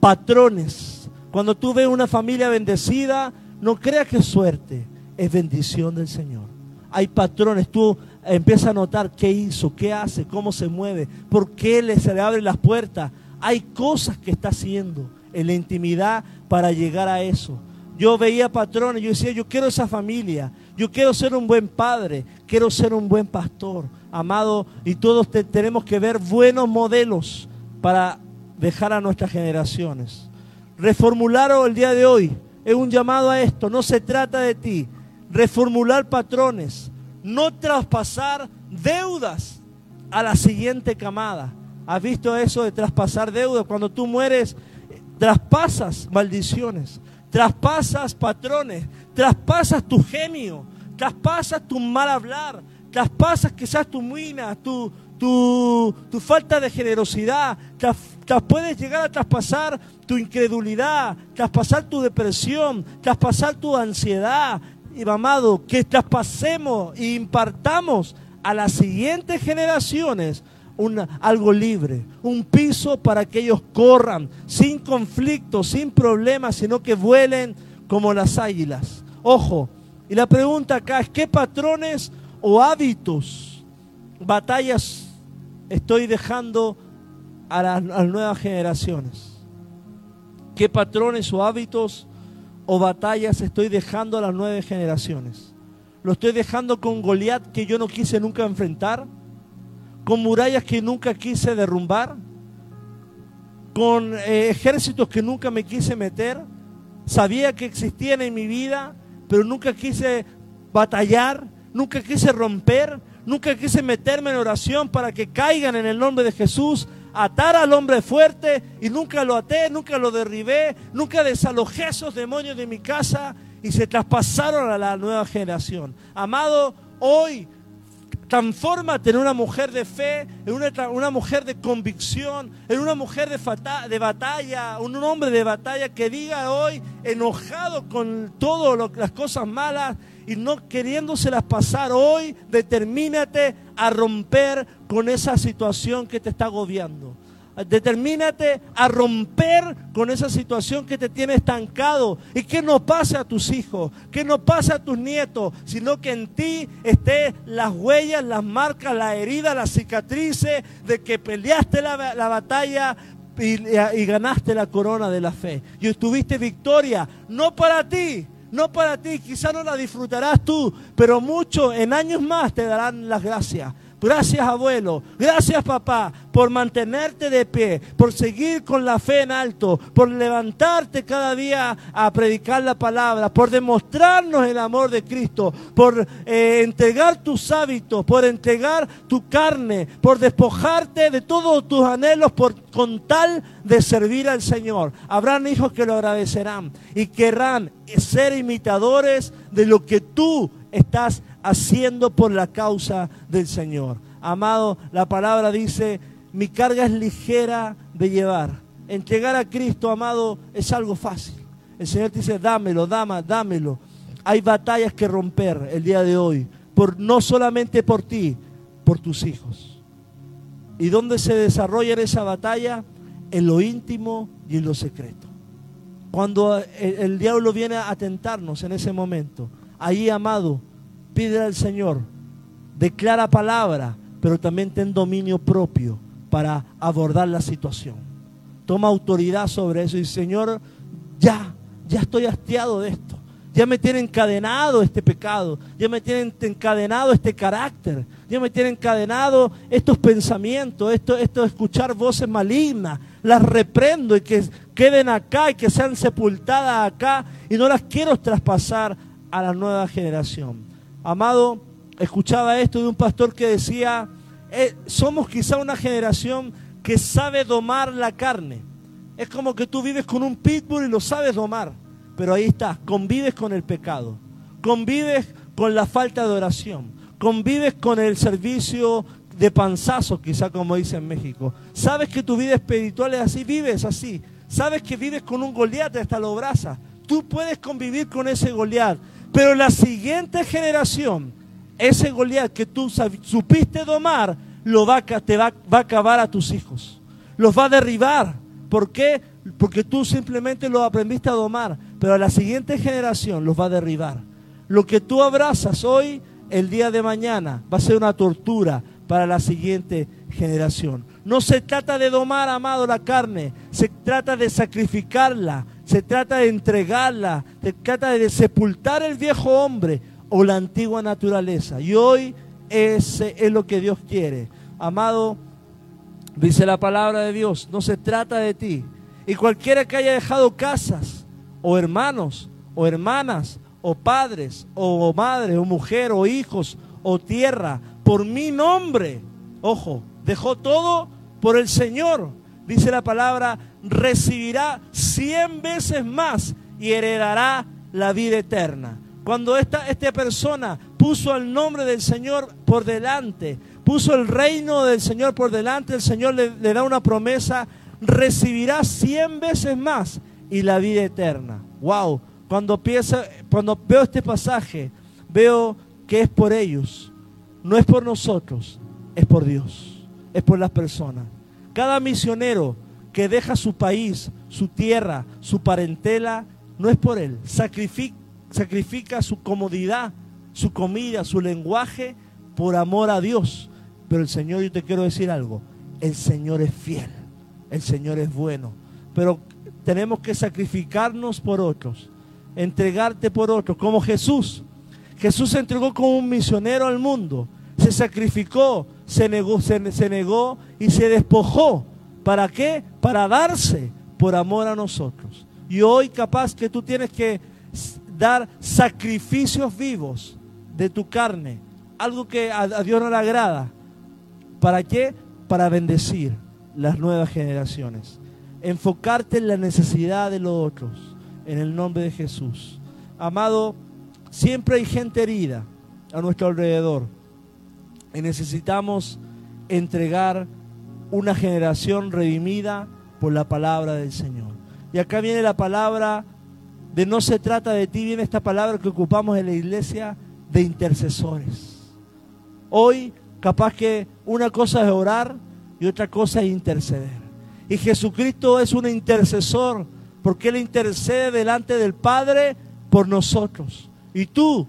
S1: Patrones. Cuando tú ves una familia bendecida, no creas que es suerte, es bendición del Señor hay patrones, tú empiezas a notar qué hizo, qué hace, cómo se mueve, por qué le, se le abren las puertas. Hay cosas que está haciendo en la intimidad para llegar a eso. Yo veía patrones, yo decía, yo quiero esa familia, yo quiero ser un buen padre, quiero ser un buen pastor, amado, y todos tenemos que ver buenos modelos para dejar a nuestras generaciones. Reformular el día de hoy es un llamado a esto, no se trata de ti, reformular patrones, no traspasar deudas a la siguiente camada. ¿Has visto eso de traspasar deudas? Cuando tú mueres, traspasas maldiciones, traspasas patrones, traspasas tu genio, traspasas tu mal hablar, traspasas quizás tu muina, tu, tu, tu falta de generosidad, puedes llegar a traspasar tu incredulidad, traspasar tu depresión, traspasar tu ansiedad, y amado, que traspasemos e impartamos a las siguientes generaciones algo libre, un piso para que ellos corran sin conflicto, sin problemas, sino que vuelen como las águilas. Ojo, y la pregunta acá es, ¿qué patrones o hábitos, batallas estoy dejando a las nuevas generaciones? ¿Qué patrones o hábitos o batallas estoy dejando a las nueve generaciones? ¿Lo estoy dejando con Goliat que yo no quise nunca enfrentar? ¿Con murallas que nunca quise derrumbar? ¿Con eh, ejércitos que nunca me quise meter? Sabía que existían en mi vida, pero nunca quise batallar, nunca quise romper, nunca quise meterme en oración para que caigan en el nombre de Jesús atar al hombre fuerte y nunca lo até, nunca lo derribé, nunca desalojé esos demonios de mi casa y se traspasaron a la nueva generación. Amado, hoy transfórmate en una mujer de fe, en una, mujer de convicción, en una mujer de, de, batalla, un hombre de batalla que diga hoy, enojado con todas las cosas malas, y no queriéndoselas pasar hoy, determínate a romper con esa situación que te está agobiando. Determínate a romper con esa situación que te tiene estancado y que no pase a tus hijos, que no pase a tus nietos, sino que en ti estén las huellas, las marcas, las heridas, las cicatrices de que peleaste la, batalla y, y ganaste la corona de la fe. Y tuviste victoria, no para ti, no para ti, quizá no la disfrutarás tú, pero muchos en años más te darán las gracias. Gracias abuelo, gracias papá por mantenerte de pie, por seguir con la fe en alto, por levantarte cada día a predicar la palabra, por demostrarnos el amor de Cristo, por eh, entregar tus hábitos, por entregar tu carne, por despojarte de todos tus anhelos por, con tal de servir al Señor. Habrán hijos que lo agradecerán y querrán ser imitadores de lo que tú estás haciendo por la causa del Señor. Amado, la palabra dice, mi carga es ligera de llevar. Entregar a Cristo, amado, es algo fácil. El Señor te dice, dámelo, dama, dámelo. Hay batallas que romper el día de hoy, por, no solamente por ti, por tus hijos. ¿Y dónde se desarrolla esa batalla? En lo íntimo y en lo secreto. Cuando el, diablo viene a tentarnos en ese momento, ahí, amado, pide al Señor, declara palabra, pero también ten dominio propio para abordar la situación. Toma autoridad sobre eso y Señor, ya, ya estoy hastiado de esto. Ya me tiene encadenado este pecado. Ya me tiene encadenado este carácter. Ya me tiene encadenado estos pensamientos, esto, esto de escuchar voces malignas. Las reprendo y que queden acá y que sean sepultadas acá. Y no las quiero traspasar a la nueva generación. Amado, escuchaba esto de un pastor que decía, eh, somos quizá una generación que sabe domar la carne. Es como que tú vives con un pitbull y lo sabes domar pero ahí está, convives con el pecado, convives con la falta de oración, convives con el servicio de panzazo, quizá como dice en México. Sabes que tu vida espiritual es así, vives así. Sabes que vives con un Goliat hasta los brazos. Tú puedes convivir con ese Goliat, pero la siguiente generación, ese Goliat que tú supiste domar, lo va, te va, va a acabar a tus hijos. Los va a derribar. ¿Por qué? Porque tú simplemente lo aprendiste a domar pero a la siguiente generación los va a derribar. Lo que tú abrazas hoy, el día de mañana, va a ser una tortura para la siguiente generación. No se trata de domar, amado, la carne, se trata de sacrificarla, se trata de entregarla, se trata de sepultar el viejo hombre o la antigua naturaleza. Y hoy ese es lo que Dios quiere. Amado, dice la palabra de Dios, no se trata de ti. Y cualquiera que haya dejado casas, o hermanos, o hermanas, o padres, o madre, o mujer, o hijos, o tierra, por mi nombre. Ojo, dejó todo por el Señor. Dice la palabra, recibirá cien veces más y heredará la vida eterna. Cuando esta, persona puso el nombre del Señor por delante, puso el reino del Señor por delante, el Señor le, da una promesa, recibirá cien veces más y la vida eterna. Wow, cuando, cuando veo este pasaje, veo que es por ellos, no es por nosotros, es por Dios, es por las personas. Cada misionero que deja su país, su tierra, su parentela, no es por él, sacrifica, sacrifica su comodidad, su comida, su lenguaje por amor a Dios. Pero el Señor, yo te quiero decir algo, el Señor es fiel, el Señor es bueno. Pero tenemos que sacrificarnos por otros, entregarte por otros, como Jesús. Jesús se entregó como un misionero al mundo, se sacrificó, se negó, se, negó y se despojó. ¿Para qué? Para darse por amor a nosotros. Y hoy capaz que tú tienes que dar sacrificios vivos de tu carne, algo que a, Dios no le agrada. ¿Para qué? Para bendecir las nuevas generaciones enfocarte en la necesidad de los otros, en el nombre de Jesús. Amado, siempre hay gente herida a nuestro alrededor y necesitamos entregar una generación redimida por la palabra del Señor. Y acá viene la palabra de no se trata de ti, viene esta palabra que ocupamos en la iglesia de intercesores. Hoy capaz que una cosa es orar y otra cosa es interceder. Y Jesucristo es un intercesor porque Él intercede delante del Padre por nosotros. Y tú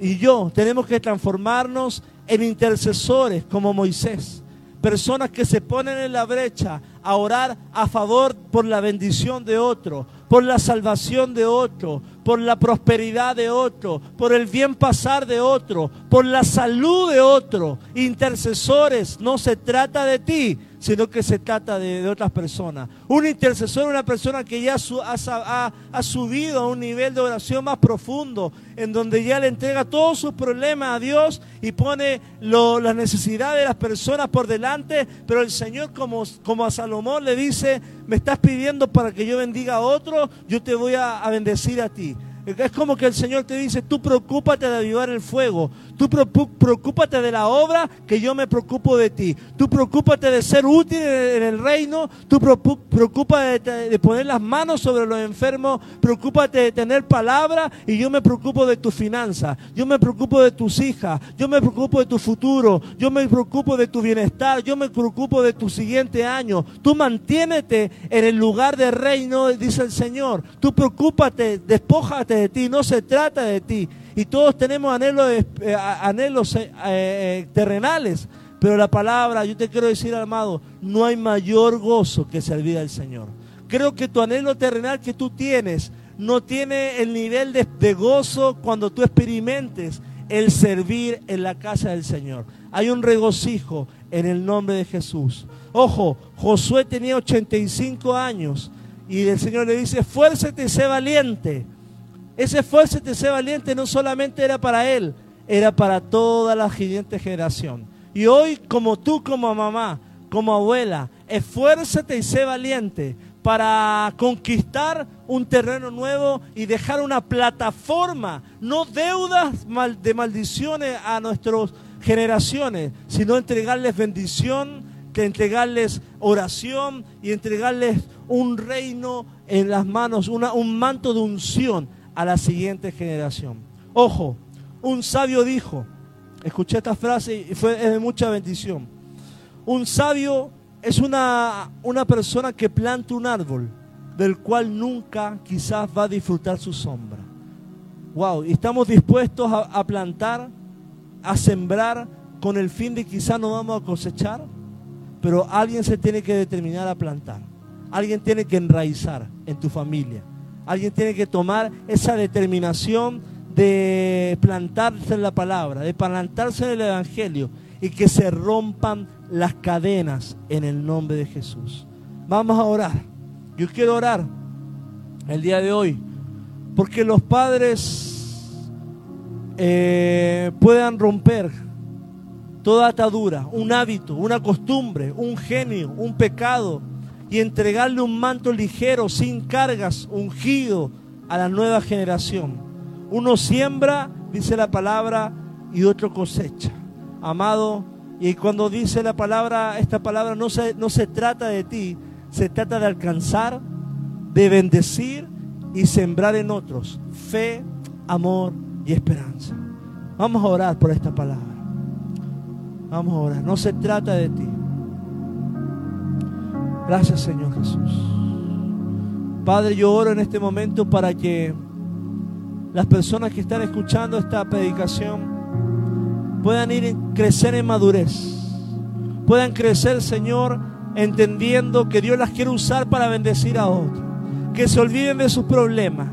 S1: y yo tenemos que transformarnos en intercesores como Moisés. Personas que se ponen en la brecha a orar a favor por la bendición de otro, por la salvación de otro, por la prosperidad de otro, por el bien pasar de otro, por la salud de otro. Intercesores, no se trata de ti, sino que se trata de, otras personas. Un intercesor es una persona que ya ha, subido a un nivel de oración más profundo, en donde ya le entrega todos sus problemas a Dios y pone las necesidades de las personas por delante, pero el Señor como, como a Salomón le dice, me estás pidiendo para que yo bendiga a otro, yo te voy a, a bendecir a ti. Es como que el Señor te dice, tú preocúpate de avivar el fuego, tú preocúpate de la obra que yo me preocupo de ti, tú preocúpate de ser útil en el reino, tú preocúpate de, poner las manos sobre los enfermos, preocúpate de tener palabra y yo me preocupo de tu finanza, yo me preocupo de tus hijas, yo me preocupo de tu futuro, yo me preocupo de tu bienestar, yo me preocupo de tu siguiente año, tú mantiénete en el lugar de reino, dice el Señor, tú preocúpate, despójate de ti, no se trata de ti. Y todos tenemos anhelos, eh, anhelos eh, eh, terrenales, pero la palabra, yo te quiero decir, amado, no hay mayor gozo que servir al Señor. Creo que tu anhelo terrenal que tú tienes no tiene el nivel de, gozo cuando tú experimentes el servir en la casa del Señor. Hay un regocijo en el nombre de Jesús. Ojo, Josué tenía 85 años y el Señor le dice, esfuérzate y sé valiente. Ese esfuerzo de ser valiente no solamente era para él, era para toda la siguiente generación. Y hoy, como tú, como mamá, como abuela, esfuérzate y sé valiente para conquistar un terreno nuevo y dejar una plataforma, no deudas de maldiciones a nuestras generaciones, sino entregarles bendición, que entregarles oración y entregarles un reino en las manos, un manto de unción a la siguiente generación. Ojo, un sabio dijo, escuché esta frase y fue de mucha bendición. Un sabio es una, una persona que planta un árbol del cual nunca quizás va a disfrutar su sombra. Wow, y estamos dispuestos a, a plantar, a sembrar con el fin de quizás no vamos a cosechar, pero alguien se tiene que determinar a plantar. Alguien tiene que enraizar en tu familia. Alguien tiene que tomar esa determinación de plantarse en la palabra, de plantarse en el Evangelio y que se rompan las cadenas en el nombre de Jesús. Vamos a orar. Yo quiero orar el día de hoy porque los padres eh, puedan romper toda atadura, un hábito, una costumbre, un genio, un pecado y entregarle un manto ligero, sin cargas, ungido a la nueva generación. Uno siembra, dice la palabra, y otro cosecha. Amado, y cuando dice la palabra, esta palabra no se, no se trata de ti, se trata de alcanzar, de bendecir y sembrar en otros fe, amor y esperanza. Vamos a orar por esta palabra. Vamos a orar. No se trata de ti. Gracias Señor Jesús. Padre, yo oro en este momento para que las personas que están escuchando esta predicación puedan ir crecer en madurez. Puedan crecer, Señor, entendiendo que Dios las quiere usar para bendecir a otros. Que se olviden de sus problemas,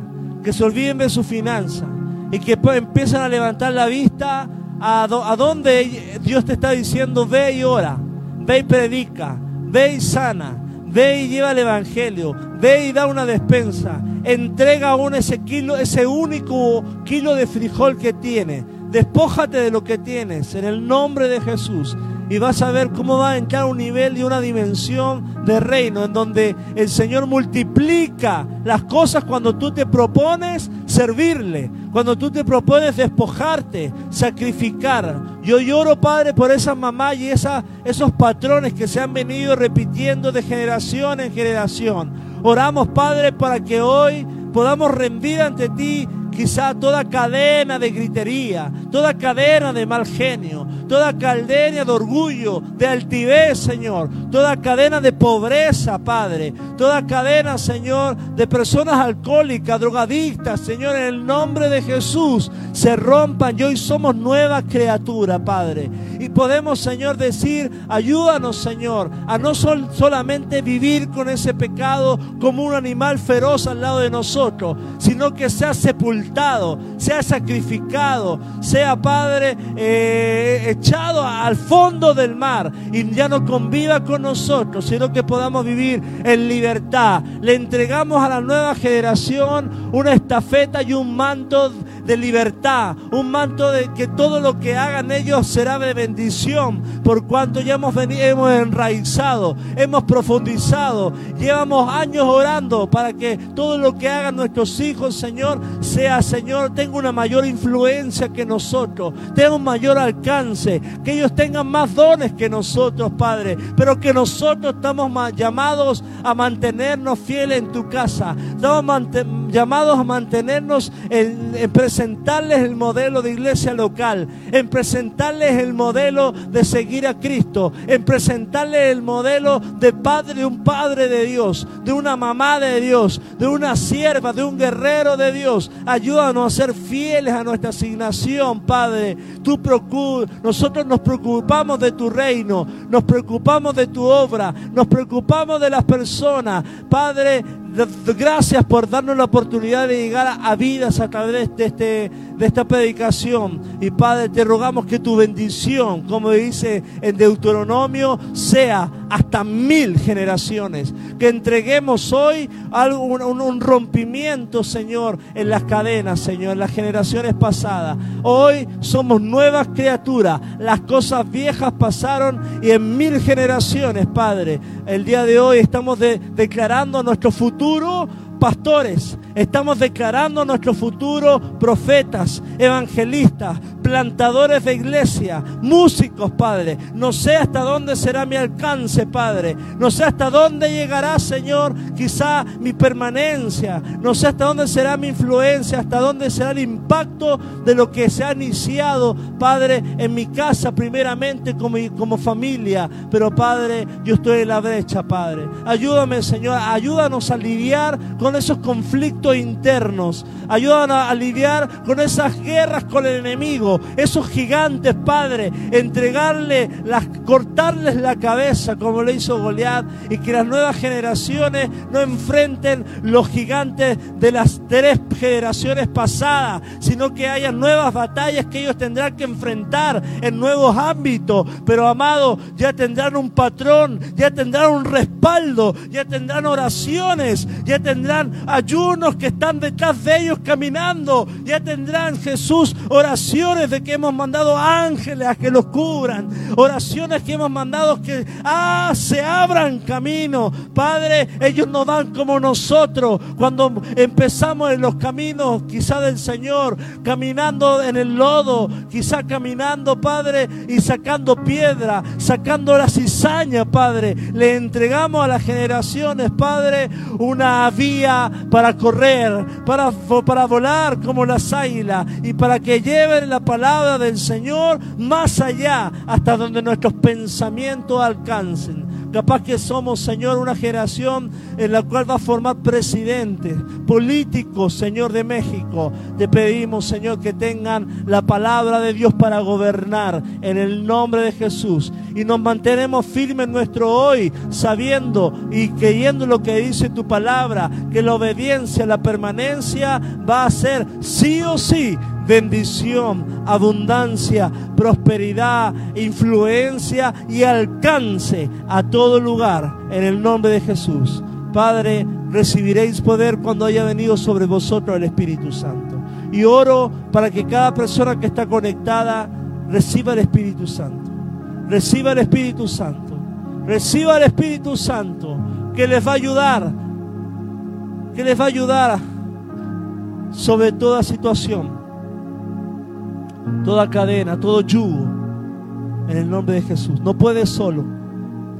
S1: que se olviden de su finanza y que empiezan a levantar la vista a, a donde Dios te está diciendo, ve y ora, ve y predica, ve y sana, Ve y lleva el Evangelio. Ve y da una despensa. Entrega aún ese kilo, ese único kilo de frijol que tiene. Despójate de lo que tienes en el nombre de Jesús y vas a ver cómo va a entrar un nivel y una dimensión de reino en donde el Señor multiplica las cosas cuando tú te propones servirle, cuando tú te propones despojarte, sacrificar. Yo lloro, Padre, por esa mamá y esos patrones que se han venido repitiendo de generación en generación. Oramos, Padre, para que hoy podamos rendir ante ti quizá toda cadena de gritería, toda cadena de mal genio, toda cadena de orgullo, de altivez, Señor, toda cadena de pobreza, Padre, toda cadena, Señor, de personas alcohólicas, drogadictas, Señor, en el nombre de Jesús, se rompan. Y hoy somos nueva criatura, Padre. Y podemos, Señor, decir, ayúdanos, Señor, a no solamente vivir con ese pecado como un animal feroz al lado de nosotros, sino que sea sepultado sea sacrificado, sea Padre eh, echado al fondo del mar y ya no conviva con nosotros, sino que podamos vivir en libertad. Le entregamos a la nueva generación una estafeta y un manto de libertad, un manto de que todo lo que hagan ellos será de bendición, por cuanto ya hemos, venido, hemos enraizado, hemos profundizado, llevamos años orando para que todo lo que hagan nuestros hijos, Señor, sea, Señor, tenga una mayor influencia que nosotros, tenga un mayor alcance, que ellos tengan más dones que nosotros, Padre, pero que nosotros estamos llamados a mantenernos fieles en tu casa, estamos llamados a mantenernos en, en presentarles el modelo de iglesia local, en presentarles el modelo de seguir a Cristo, en presentarles el modelo de padre, de un padre de Dios, de una mamá de Dios, de una sierva, de un guerrero de Dios. Ayúdanos a ser fieles a nuestra asignación, Padre. Tú nosotros nos preocupamos de tu reino, nos preocupamos de tu obra, nos preocupamos de las personas. Padre, Gracias por darnos la oportunidad de llegar a vidas a través de, este, de esta predicación. Y Padre, te rogamos que tu bendición, como dice en Deuteronomio, sea hasta mil generaciones. Que entreguemos hoy un, un, rompimiento, Señor, en las cadenas, Señor, en las generaciones pasadas. Hoy somos nuevas criaturas. Las cosas viejas pasaron y en mil generaciones, Padre, el día de hoy estamos declarando nuestro futuro pastores, estamos declarando nuestro futuro profetas, evangelistas, plantadores de iglesia, músicos, Padre. No sé hasta dónde será mi alcance, Padre. No sé hasta dónde llegará, Señor, quizá mi permanencia. No sé hasta dónde será mi influencia, hasta dónde será el impacto de lo que se ha iniciado, Padre, en mi casa primeramente como, como familia. Pero, Padre, yo estoy en la brecha, Padre. Ayúdame, Señor, ayúdanos a lidiar con esos conflictos internos. Ayúdanos a lidiar con esas guerras con el enemigo esos gigantes, Padre, entregarle, las, cortarles la cabeza como le hizo Goliat y que las nuevas generaciones no enfrenten los gigantes de las tres generaciones pasadas, sino que haya nuevas batallas que ellos tendrán que enfrentar en nuevos ámbitos. Pero amado, ya tendrán un patrón, ya tendrán un respaldo, ya tendrán oraciones, ya tendrán ayunos que están detrás de ellos caminando, ya tendrán Jesús oraciones de que hemos mandado ángeles a que los cubran, oraciones que hemos mandado que ah, se abran camino. Padre, ellos no van como nosotros cuando empezamos en los caminos quizá del Señor, caminando en el lodo, quizá caminando, Padre, y sacando piedra, sacando la cizaña, Padre. Le entregamos a las generaciones, Padre, una vía para correr, para, para volar como las águilas y para que lleven la palabra del Señor más allá, hasta donde nuestros pensamientos alcancen. Capaz que somos, Señor, una generación en la cual va a formar presidentes, políticos, Señor de México. Te pedimos, Señor, que tengan la palabra de Dios para gobernar en el nombre de Jesús. Y nos mantenemos firmes en nuestro hoy, sabiendo y creyendo lo que dice tu palabra, que la obediencia, la permanencia va a ser sí o sí bendición, abundancia, prosperidad, influencia y alcance a todo lugar en el nombre de Jesús. Padre, recibiréis poder cuando haya venido sobre vosotros el Espíritu Santo. Y oro para que cada persona que está conectada reciba el Espíritu Santo. Reciba el Espíritu Santo. Reciba el Espíritu Santo que les va a ayudar. Que les va a ayudar sobre toda situación toda cadena, todo yugo, en el nombre de Jesús. No puedes solo.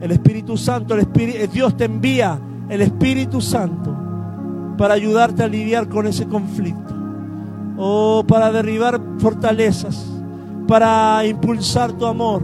S1: El Espíritu Santo, el Espíritu, Dios te envía el Espíritu Santo para ayudarte a lidiar con ese conflicto. O para derribar fortalezas, para impulsar tu amor.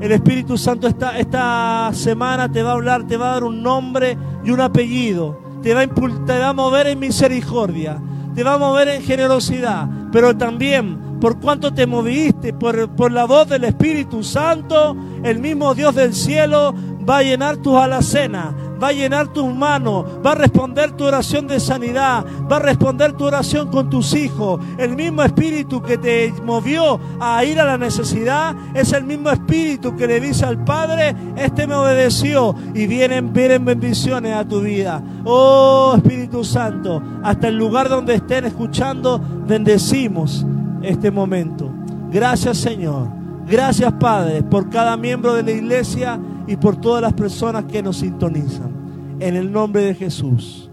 S1: El Espíritu Santo esta, esta semana te va a hablar, te va a dar un nombre y un apellido. Te va, a te va a mover en misericordia, te va a mover en generosidad, pero también por cuanto te moviste, por, por la voz del Espíritu Santo, el mismo Dios del cielo va a llenar tus alacenas, va a llenar tus manos, va a responder tu oración de sanidad, va a responder tu oración con tus hijos. El mismo espíritu que te movió a ir a la necesidad es el mismo espíritu que le dice al Padre, este me obedeció y vienen, vienen bendiciones a tu vida. Oh Espíritu Santo, hasta el lugar donde estén escuchando, bendecimos este momento. Gracias Señor. Gracias Padre por cada miembro de la iglesia y por todas las personas que nos sintonizan. En el nombre de Jesús.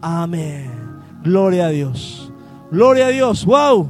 S1: Amén. Gloria a Dios. Gloria a Dios. Wow.